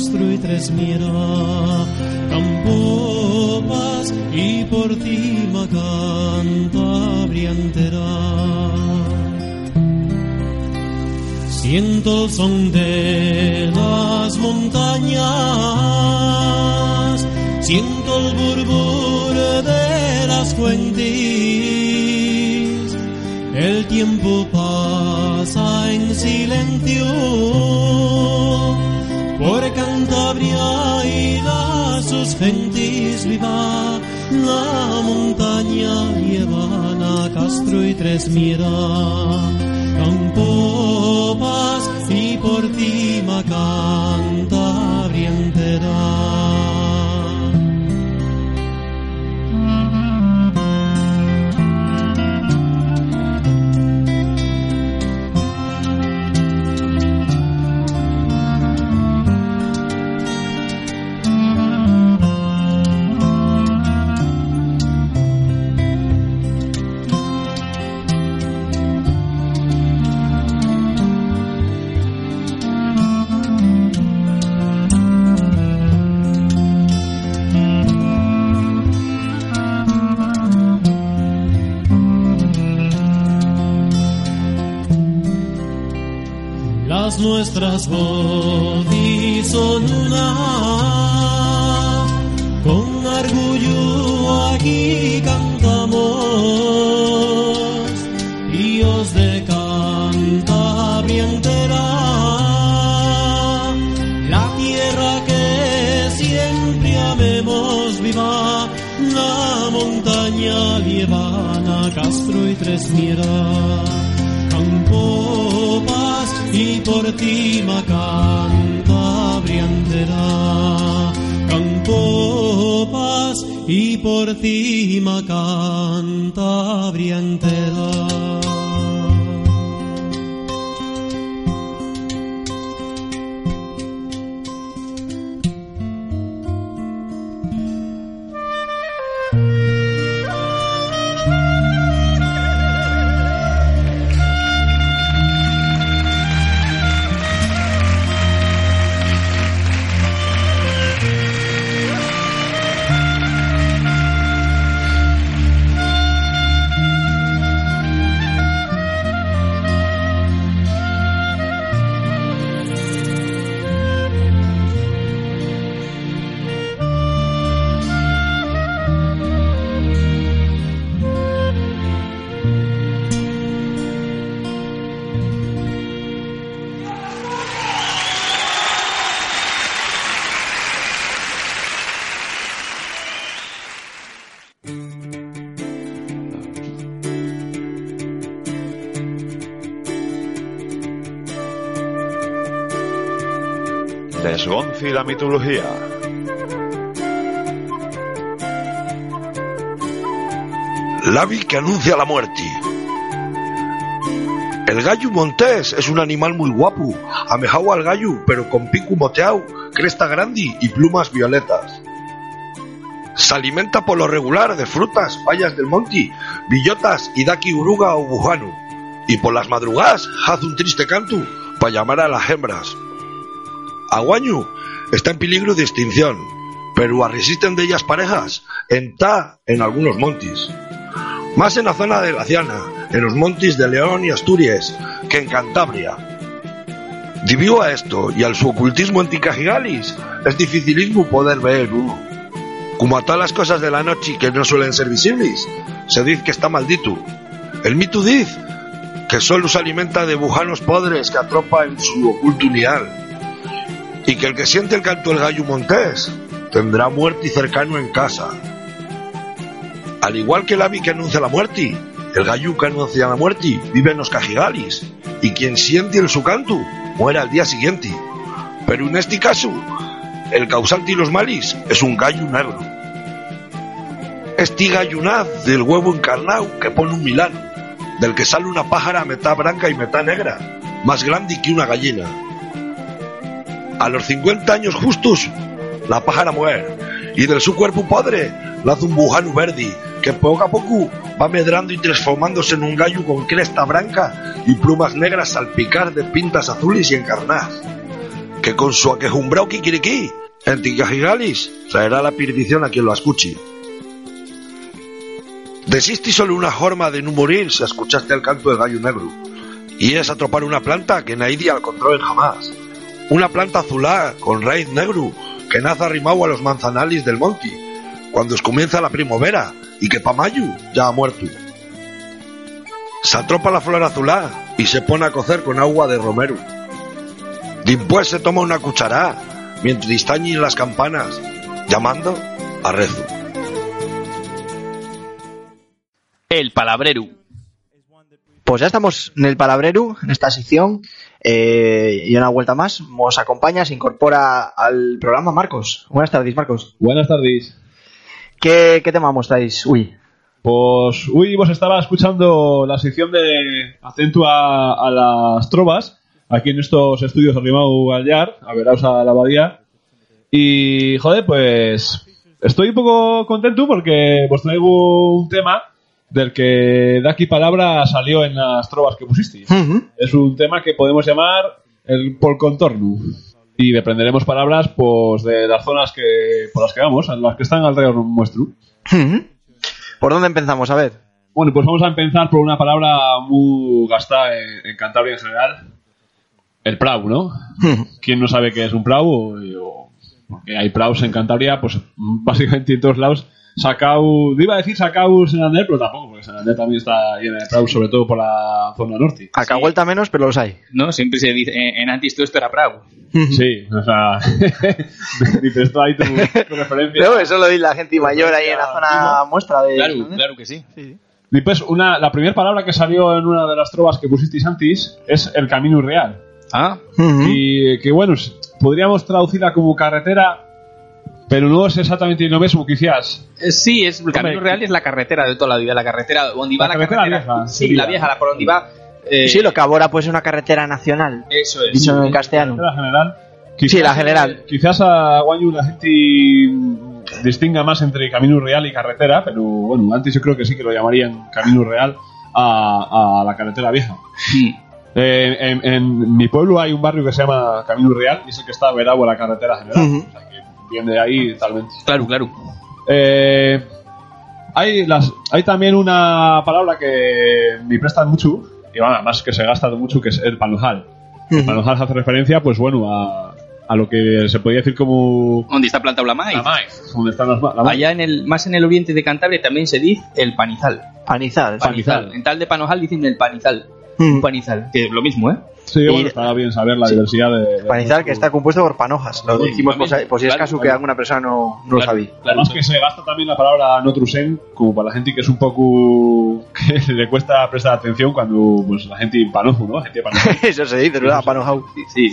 Y Tres Miera, Campopas y por cima Cantabria entera. Siento son de las montañas, siento el burbur de las fuentes, el tiempo pasa en silencio Las sus gentes viva la montaña llevan a Castro y Tres Mira Campopas y por cima Cantabria entera. Nuestras voces son una, con orgullo aquí cantamos, y os de Cantabria entera, la tierra que siempre amemos viva, la montaña lievana, Castro y Tres Mira, Campopas y por cima Cantabria entera, Campopas y por cima Cantabria entera. La mitología. Lavi que anuncia la muerte. El gallo montés es un animal muy guapo, amejao al gallo, pero con pico moteado, cresta grande y plumas violetas. Se alimenta por lo regular de frutas, bayas del monte, billotas y daqui uruga o bujano. Y por las madrugadas hace un triste canto para llamar a las hembras. Aguaño está en peligro de extinción, pero resisten de ellas parejas en ta en algunos montes. Más en la zona de la Ciana, en los montes de León y Asturias, que en Cantabria. Debido a esto y al su ocultismo en es dificilísimo poder ver uno. Como a todas las cosas de la noche que no suelen ser visibles, se dice que está maldito. El mito dice que solo se alimenta de bujanos podres que atropa en su oculto unial y que el que siente el canto del gallo montés tendrá muerte y cercano en casa. Al igual que el ave que anuncia la muerte, el gallo que anuncia la muerte vive en los cajigalis, y quien siente el su canto muere al día siguiente. Pero en este caso, el causante y los malis es un gallo negro. Este gallunaz del huevo encarnado que pone un milano, del que sale una pájara metá blanca y metá negra, más grande que una gallina. A los 50 años justos, la pájara muere, y del su cuerpo padre hace un bujano verde, que poco a poco va medrando y transformándose en un gallo con cresta blanca y plumas negras salpicar de pintas azules y encarnadas. que con su aquejumbrao kikiriki, en Ticajigalis, traerá la perdición a quien lo escuche. Desisti solo una forma de no morir si escuchaste el canto del gallo negro, y es atropar una planta que nadie al control jamás. Una planta azulá con raíz negro que nace arrimado a los manzanalis del monte, cuando es comienza la primavera y que pa mayo ya ha muerto. Se atropa la flor azulá y se pone a cocer con agua de romero. Después se toma una cuchará mientras distañen las campanas, llamando a rezo. El palabrero. Pues ya estamos en el Palabrero, en esta sección. Eh, y una vuelta más, nos acompaña, se incorpora al programa Marcos. Buenas tardes, Marcos. Buenas tardes. ¿Qué, qué tema mostráis? Uy, Pues, uy, vos estaba escuchando la sección de Acentúa a las trovas, aquí en estos estudios arrimado al Yar, a veraos a la abadía. Y, joder, pues, estoy un poco contento porque vos traigo un tema del que de aquí palabra salió en las trovas que pusisteis. Es un tema que podemos llamar el por contorno. Y deprenderemos palabras pues de las zonas que por las que vamos, las que están alrededor nuestro. ¿por dónde empezamos? A ver. Bueno, pues vamos a empezar por una palabra muy gastada en, en Cantabria en general. El prau, ¿no? ¿Quién no sabe qué es un prau? O- o- porque hay praus en Cantabria, pues básicamente en todos lados. Sacau, iba a decir Sacau Santander, pero tampoco, porque Santander también está llena de praus, sobre todo por la zona norte. Acá vuelta menos, pero los hay. ¿No? Siempre se dice, en, en antes todo esto era Prau. Sí, o sea, dices tú ahí tu, tu referencia. No, eso lo dice la gente mayor ahí en la zona muestra de. Claro, claro que sí. Y pues una, la primera palabra que salió en una de las trovas que pusisteis antes es el camino real. Ah, Y que bueno, podríamos traducirla como carretera, pero no es exactamente lo mismo, quizás. eh, sí, es, el camino Hombre, real es la carretera de toda la vida, la carretera donde va La la, carretera vieja, Sí, sería. la vieja, la por donde va. eh, Sí, lo que ahora pues es una carretera nacional. Eso es. Dicho en castellano. Carretera general. Sí, la general. eh, quizás a Guanyu la gente mm, distinga más entre camino real y carretera, pero bueno, antes yo creo que sí que lo llamarían camino real a, a la carretera vieja. Eh, en, en mi pueblo hay un barrio que se llama Camino Real y es el que está verado a la carretera general. Ujú. O sea, que viene de ahí totalmente. Claro, claro. Eh, hay, las, hay también una palabra que me prestan mucho, y bueno, además que se gasta mucho, que es el panojal. El panojal hace referencia, pues bueno, a, a lo que se podría decir como ¿Dónde está plantado la maíz? la maíz, donde están las ma- la maíz. Allá en el, más en el oriente de Cantabria también se dice el panizal. Panizal. Panizal. En tal de Panojal dicen el panizal. Mm. Un panizal. Que es lo mismo, ¿eh? Sí, Y- bueno, está bien saber la Sí. diversidad de... de- Panizal que está compuesto por panojas. Lo dijimos por, si- por si es claro, caso que alguna persona no, no lo Claro. sabía. Además que se gasta también la palabra notrusen como para la gente que es un poco que le cuesta prestar atención cuando pues la gente panojo, ¿no? La gente panojo. Eso se dice, ¿verdad? Panojau. Sí.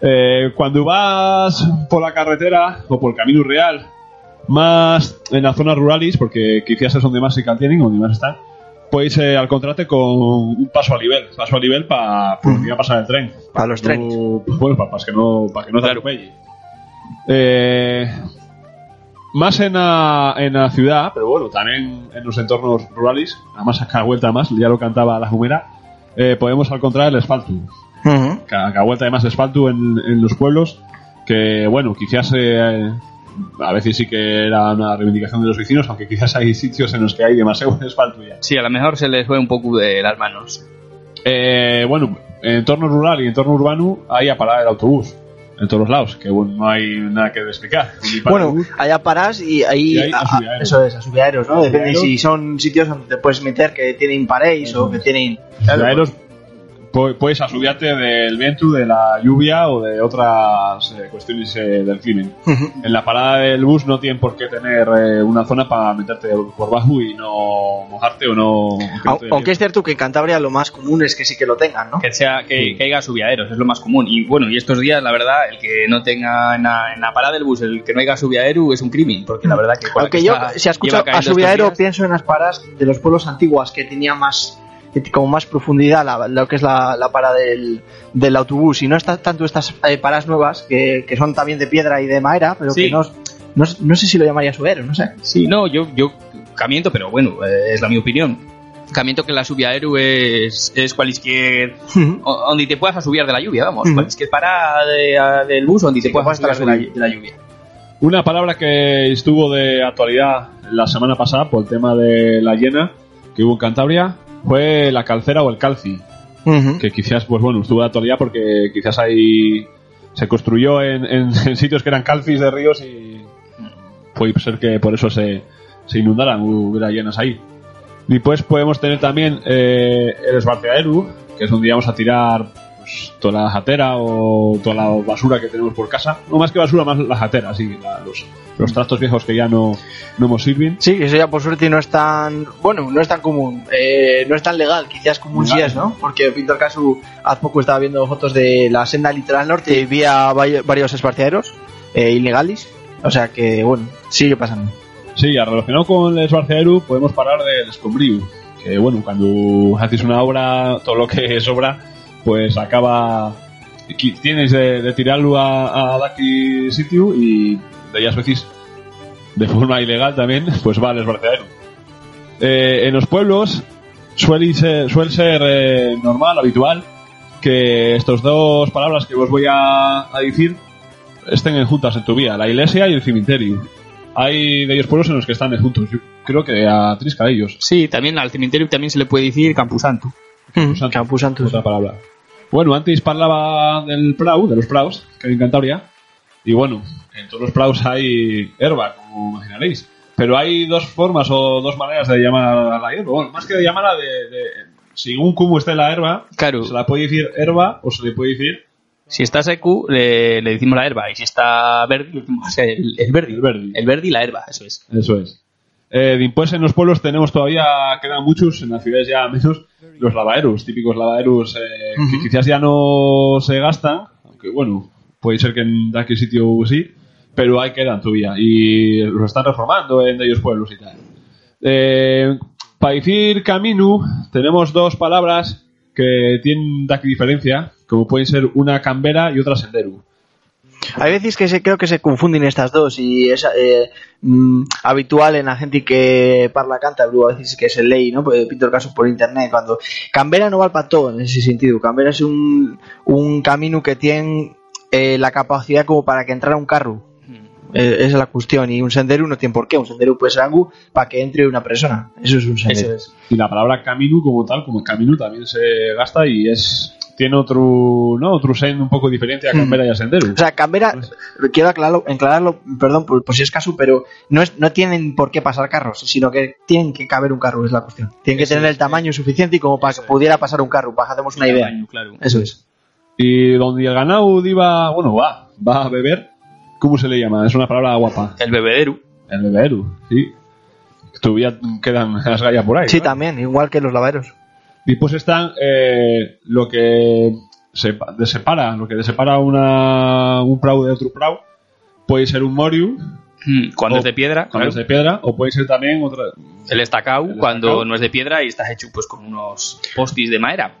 Eh, cuando vas por la carretera o por el camino real, más en las zonas rurales, porque quizás es donde más se tienen, donde más están, pues eh, al contrate con un paso a nivel, paso a nivel para por donde va a pasar el tren. Para los trenes. No- pues, bueno, para, que no, para que no te atropelle. Eh, más en la, en la ciudad, pero bueno, también en los entornos rurales, además a cada vuelta más, ya lo cantaba la jumera, eh, podemos encontrar el asfalto Ujú. cada, cada vuelta hay más asfalto en, en los pueblos que bueno quizás eh, a veces sí que era una reivindicación de los vecinos aunque quizás hay sitios en los que hay demasiado asfalto ya Sí, a lo mejor se les fue un poco de las manos. Eh, bueno en entorno rural y entorno urbano hay a parar el autobús en todos los lados que bueno no hay nada que explicar Bueno, allá paras y ahí. Y ahí a- eso es, asubiaderos, ¿no? Depende si son sitios donde te puedes meter que tienen paréis o que tienen. Puedes asubiarte del viento de la lluvia o de otras eh, cuestiones eh, del crimen En la parada del bus no tienen por qué tener eh, una zona para meterte por bajo y no mojarte o no. te- Aunque es cierto que en Cantabria lo más común es que sí que lo tengan, ¿no? Que sea que, que haya subiaderos, es lo más común. Y bueno, y estos días, la verdad, el que no tenga en la, en la parada del bus, el que no haya subiadero es un crimen, porque la verdad que Aunque que yo, está- si escuchado a Subiadero, días- pienso en las paradas de los pueblos antiguos que tenía más como más profundidad la- lo que es la, la parada del, del autobús y no está tanto estas eh, paradas nuevas que, que son también de piedra y de madera pero Sí. que no, no, no sé si lo llamaría subiadero no sé Sí, no, yo, yo camiento, pero bueno, eh, es la mi opinión. Camiento que la lluvia Eru es, es cualquier. donde te puedas asubiar de la lluvia, vamos. Ujú. Cualquier parada de- a- del bus donde te que puedas asubiar de la, de la lluvia. Una palabra que estuvo de actualidad la semana pasada por el tema de la llena que hubo en Cantabria fue la calcera o el calci. Que quizás, pues bueno, estuvo de actualidad porque quizás ahí se construyó en, en- en sitios que eran calcis de ríos y puede ser que por eso se, se inundaran, hubiera llenas ahí. Después podemos tener también eh, el esbarceaderu, que es donde íbamos a tirar pues, toda la jatera o toda la basura que tenemos por casa. No más que basura, más la jatera, sí, la- los, los trastos viejos que ya no, no nos sirven. Sí, eso ya por suerte no es tan. Bueno, no es tan común. eh, no es tan legal, quizás común Legal. es, ¿no? Porque Pintor Casu hace poco estaba viendo fotos de la senda litoral norte y vi a varios esparciaderos eh, ilegales. O sea que, bueno, sigue pasando. Sí, ya relacionado con el esbarceaderu podemos parar del escombrío. Que bueno, cuando haces una obra, todo lo que sobra, pues acaba. Tienes de, de tirarlo a, a sitio y de ellas veces, de forma ilegal también, pues va al esbarceaderu. Eh, en los pueblos suele ser, suele ser eh, normal, habitual, que estos dos palabras que os voy a, a decir estén juntas en tu vía, la iglesia y el cementerio. Hay de ellos pueblos en los que están juntos. Yo creo que a trisca de ellos. Sí, también al cementerio también se le puede decir Campusanto. Santo. Campusanto. Otra palabra. Bueno, antes parlaba del prau, de los praus, que hay en Cantabria. Y bueno, en todos los praus hay herba, como imaginaréis. Pero hay dos formas o dos maneras de llamar a la hierba. Bueno, más que de llamarla de, de según cómo esté la herba, Claro. se la puede decir herba o se le puede decir Si está seco, le, le decimos la herba. Y si está verde, le decimos el, el verde. El verdi. El verde y la herba, eso es. Eso es. Eh, después en los pueblos tenemos todavía, quedan muchos, en las ciudades ya menos, los lavaderos, típicos lavaderos eh, que quizás ya no se gastan, aunque bueno, puede ser que en aquel sitio sí, pero ahí quedan todavía y los están reformando en ellos pueblos y tal. Eh, para decir camino tenemos dos palabras que tienen aquí diferencia, como pueden ser una cambera y otra sendero. Hay veces que se, creo que se confunden estas dos y es eh, mm, habitual en la gente que parla cántabro, a veces que se lee, ¿no? Pues pinto el caso por internet, cuando Canberra no va para todo en ese sentido. Canberra es un, un camino que tiene eh, la capacidad como para que entrara un carro. Eh, esa es la cuestión. Y un sendero no tiene por qué. Un sendero puede ser algo para que entre una persona. Eso es un sendero. Eso es. Y la palabra camino como tal, como camino, también se gasta y es tiene otro no otro sen un poco diferente a Canberra y a Sendero. O sea, Canberra, quiero aclararlo, aclararlo perdón por, por si es caso, pero no, es, no tienen por qué pasar carros, sino que tienen que caber un carro, es la cuestión. Tienen que Eso tener es, el tamaño suficiente y como para que pudiera pasar un carro, para hacemos una idea. Tamaño, claro. Eso es. Y donde el ganado iba, bueno, va, va a beber, ¿cómo se le llama? Es una palabra guapa. El bebedero. El beberu, sí. Todavía quedan las gallas por ahí. Sí, ¿no? también, igual que los lavaderos. Después están eh, lo que de separa, lo que separa una, un prau de otro prau. Puede ser un moriu, Mm, Cuando O- es de piedra, cuando claro. es de piedra, o puede ser también otra. el estacao, El cuando no es de piedra y estás hecho pues con unos postis de madera.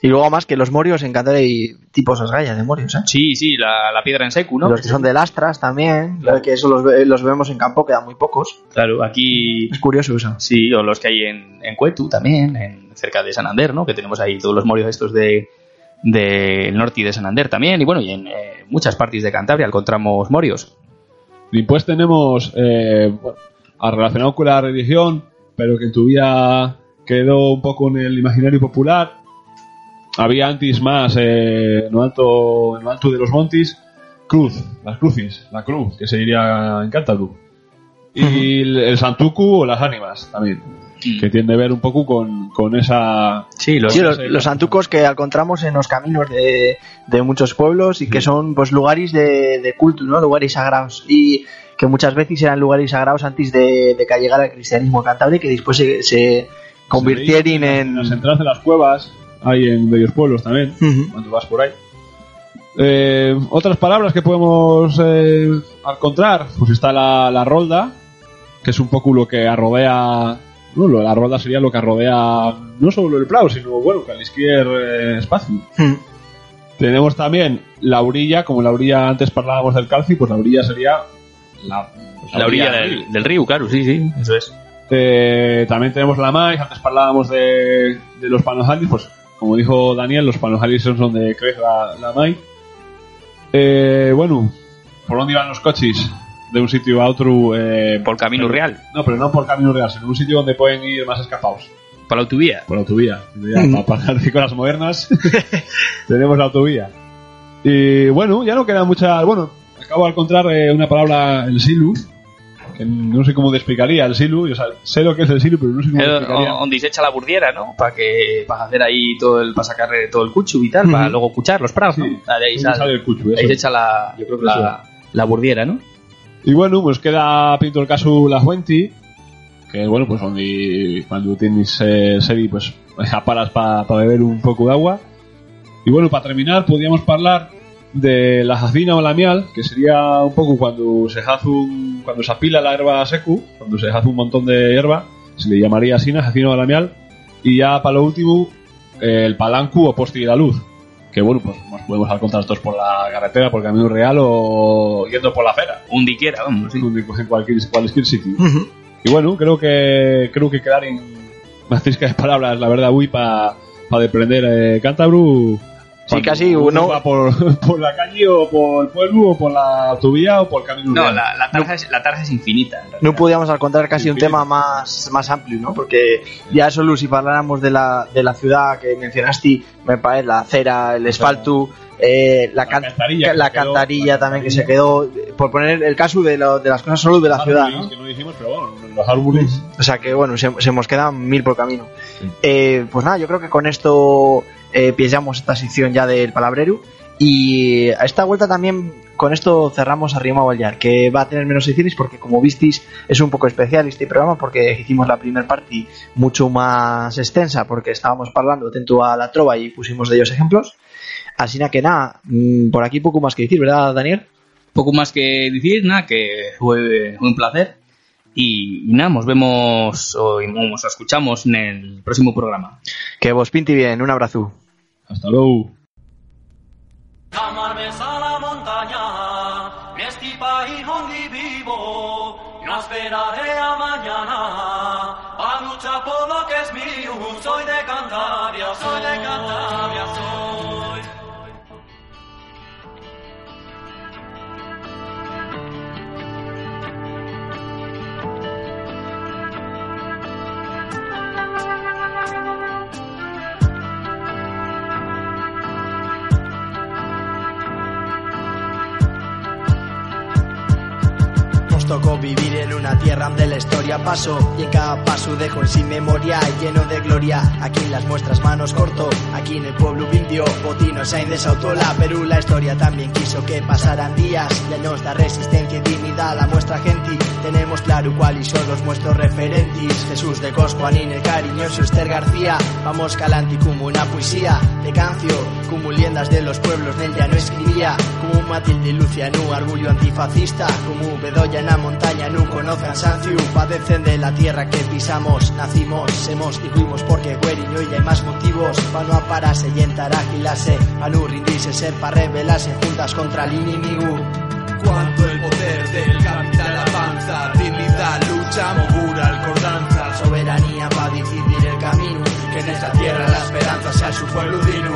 Y luego más que los morios en Cantabria hay tipos de gallas de morios, ¿eh? Sí, sí, la, la piedra en seco, ¿no? Los que son de lastras también, que eso los, ve- los vemos en campo, quedan muy pocos. Claro, aquí Es curioso eso. sí, o los que hay en, en Cuetu también, en, cerca de Santander, ¿no? Que tenemos ahí todos los morios estos de del norte y de Santander también. Y bueno, y en eh, muchas partes de Cantabria encontramos morios. Después tenemos, eh, relacionado con la religión, pero que en tu vida quedó un poco en el imaginario popular. Había antes más, eh, en, lo alto, en lo alto de los montes, cruz, las crucis, la cruz, que se diría en cántabro. Y el, el santuku o las ánimas también, que tiene que ver un poco con, con esa... Sí, los, Sí, los, los antucos que encontramos en los caminos de, de muchos pueblos y que son pues lugares de, de culto, ¿no? Lugares sagrados. Y que muchas veces eran lugares sagrados antes de, de que llegara el cristianismo en Cantabria y que después se, se convirtieron En las en... entradas de las cuevas, hay en bellos pueblos también, Ujú. cuando vas por ahí. Eh, otras palabras que podemos eh, encontrar, pues está la, la rolda, que es un poco lo que arrodea. No, lo- la rolda sería lo que rodea no solo el plau, sino bueno, cualquier eh, espacio. Ujú. Tenemos también la orilla, como la orilla antes hablábamos del calci, pues la orilla sería la, pues la orilla del del, del río, claro, sí, sí, eso es. Eh, también tenemos la maíz, antes hablábamos de, de los panojalis, pues como dijo Daniel, los panojalis son donde crece la, la maíz. Eh, bueno, ¿por dónde iban los coches? De un sitio a otro. eh, Por camino pero- real. No, pero no por camino real, sino un sitio donde pueden ir más escapados. Por la autovía. Por la autovía. Ya, para pasar de cosas modernas, tenemos la autovía. Y bueno, ya no queda mucha. Bueno, acabo de encontrar eh, una palabra, el silu, que no sé cómo te explicaría el silu. Yo, o sea, sé lo que es el silu, pero no sé cómo Eh, te explicaría. donde se echa la burdiera, ¿no? Para que para hacer ahí todo el para sacar todo el cuchu y tal, para luego cuchar los prados, ¿no? Sí, Ah, de ahí, ¿dónde sale, sale el cuchu? ahí Eso. se echa la, yo creo que la, la burdiera, ¿no? Y bueno, pues queda pinto el caso La Fuenti, que bueno, pues donde cuando tienes eh, sedi, pues paras para beber un poco de agua. Y bueno, para terminar, podríamos hablar de la jacina o la miel, que sería un poco cuando se hace un, cuando se apila la hierba secu, cuando se hace un montón de hierba, se le llamaría así, jacina o la miel. Y ya para lo último, el palancu o poste de la luz. Que bueno, pues nos podemos encontrar todos por la carretera, por el camino real o yendo por la acera Un diquiera, vamos, sí. en cualquier, cualquier sitio. Y bueno, creo que creo que quedar en más de palabras, la verdad, uy, para deprender eh, Cántabro. Sí, casi uno- va por, por la calle o por el pueblo o por la autovía o por el camino No, la, la, tarja es, la tarja es infinita. No podíamos encontrar casi un tema más, más amplio, ¿no? Porque ya solo si habláramos de la, de la ciudad que mencionaste, me parece la acera, el asfalto, eh, la, La can- cantarilla que la quedó, cantarilla la también que se cantarilla. quedó, por poner el caso de, lo- de las cosas solo de la ciudad, ¿no? que no dijimos, pero bueno, los árboles. O sea que bueno, se, se nos quedan mil por camino. Eh, pues nada, yo creo que con esto eh, esta sección ya del palabrero. Y a esta vuelta también con esto cerramos Arrima Vallar, que va a tener menos secciones porque como visteis es un poco especial este programa porque hicimos la primera parte mucho más extensa porque estábamos hablando atento a la trova y pusimos de ellos ejemplos. Así que nada, mm, por aquí poco más que decir, ¿verdad Daniel? Poco más que decir, nada, que fue un placer. Y, nada, nos vemos o nos escuchamos en el próximo programa. Que vos pinti bien, un abrazo. Hasta luego. Llamarmes a la montaña, en este país donde vivo, no esperaré a mañana, a luchar por lo que es mío, soy de Cantabria, soy de Cantabria, soy. Tocó vivir en una tierra donde la historia pasó y en cada paso dejó en sí memoria lleno de gloria. Aquí en las muestras manos cortó, aquí en el pueblo vivió, botinos hay desautó la Perú. La historia también quiso que pasaran días, ya nos da resistencia y dignidad a la muestra gentil. Tenemos claro cuáles son los nuestros referentes. Jesús de Coscuanín, el cariñoso Esther García. Vamos calanti como una poesía de cancio, como liendas de los pueblos del no escribía. Como Matilde Luciano, orgullo antifascista. Como Bedoya en la montaña, no conoce cansancio. Padecen de la tierra que pisamos, nacimos, semos y fuimos porque güeriño y hay más motivos. Pa' no pararse y entrar agilase, pa' no rendirse, ser pa' rebelarse juntas contra el enemigo. Cuando el poder del capital avanza, dignidad, lucha, mogura, alcordanza. Soberanía pa' decidir el camino, Que en esta tierra la esperanza sea su pueblo digno.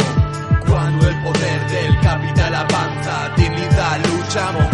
Cuando el poder del capital avanza, dignidad, lucha, mogura,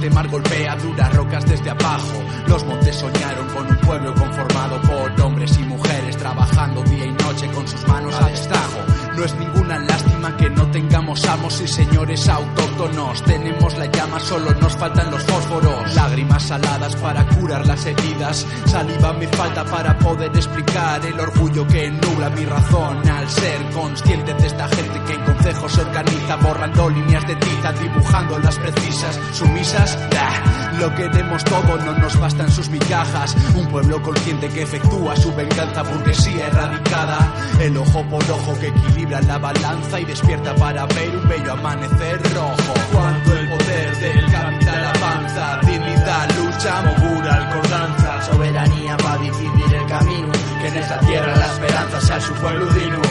Este mar golpea duras rocas desde abajo. Los montes soñaron con un pueblo conformado por hombres y mujeres trabajando día y noche con sus manos a destajo. No es ninguna lástima que no tengamos amos y señores autóctonos. Tenemos la llama, solo nos faltan los fósforos. Lágrimas saladas para curar las heridas. Saliva me falta para poder explicar el orgullo que nubla mi razón. Al ser consciente de esta gente que en consejos se organiza, borrando líneas de tiza, dibujando las precisas, sumisas. ¡Bah! Lo queremos todo, no nos bastan sus migajas. Un pueblo consciente que efectúa su venganza, burguesía erradicada. El ojo por ojo que equilibra la balanza y despierta para ver un bello amanecer rojo. Cuando el poder del capital avanza, dignidad, lucha, mogura, alcordanza. soberanía pa' decidir el camino, Que en esta tierra la esperanza sea su pueblo digno.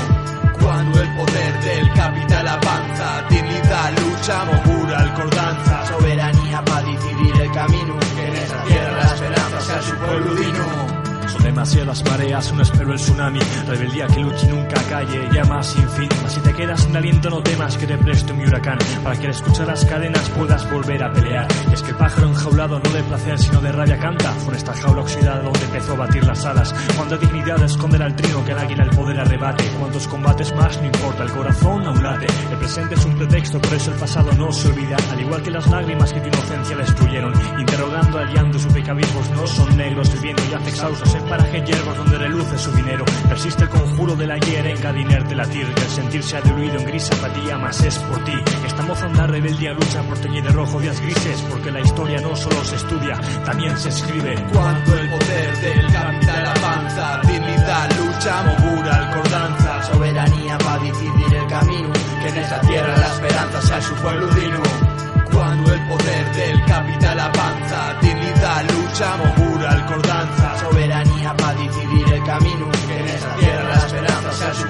Cuando el poder del capital avanza, dignidad, lucha, mogura, alcordanza, soberanía para decidir el camino, que en esa tierra la esperanza sea su pueblo dino. Son demasiadas mareas, no espero el tsunami. Rebeldía que luche y nunca calle, llama sin fin. Si te quedas sin aliento, no temas que te presto mi huracán. Para que al escuchar las cadenas puedas volver a pelear. Es que el pájaro enjaulado no de placer, sino de rabia canta. Fue esta jaula oxidada donde empezó a batir las alas. Cuando dignidad esconder al trino que el águila el poder arrebate. Cuantos combates más, no importa, el corazón aún late. El presente es un pretexto, por eso el pasado no se olvida. Al igual que las lágrimas que tu inocencia destruyeron. Interrogando al llanto, sus pecabismos no son negros. Viviendo ya exhaustos en paraje hierbas donde reluce su dinero. Persiste el conjuro de la hiera en cadinerte latir. Y el sentirse ha diluido en gris apatía, más es por ti. Esta moza anda rebeldía lucha por teñir de rojo días grises. Porque la historia no solo se estudia, también se escribe. Cuando el poder del capital avanza, dignidad, lucha, mogura, alcordanza, soberanía para decidir el camino, que en esta tierra la esperanza sea su pueblo dino. Cuando el poder del capital avanza, dignidad, lucha, mogura,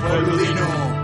pueblino.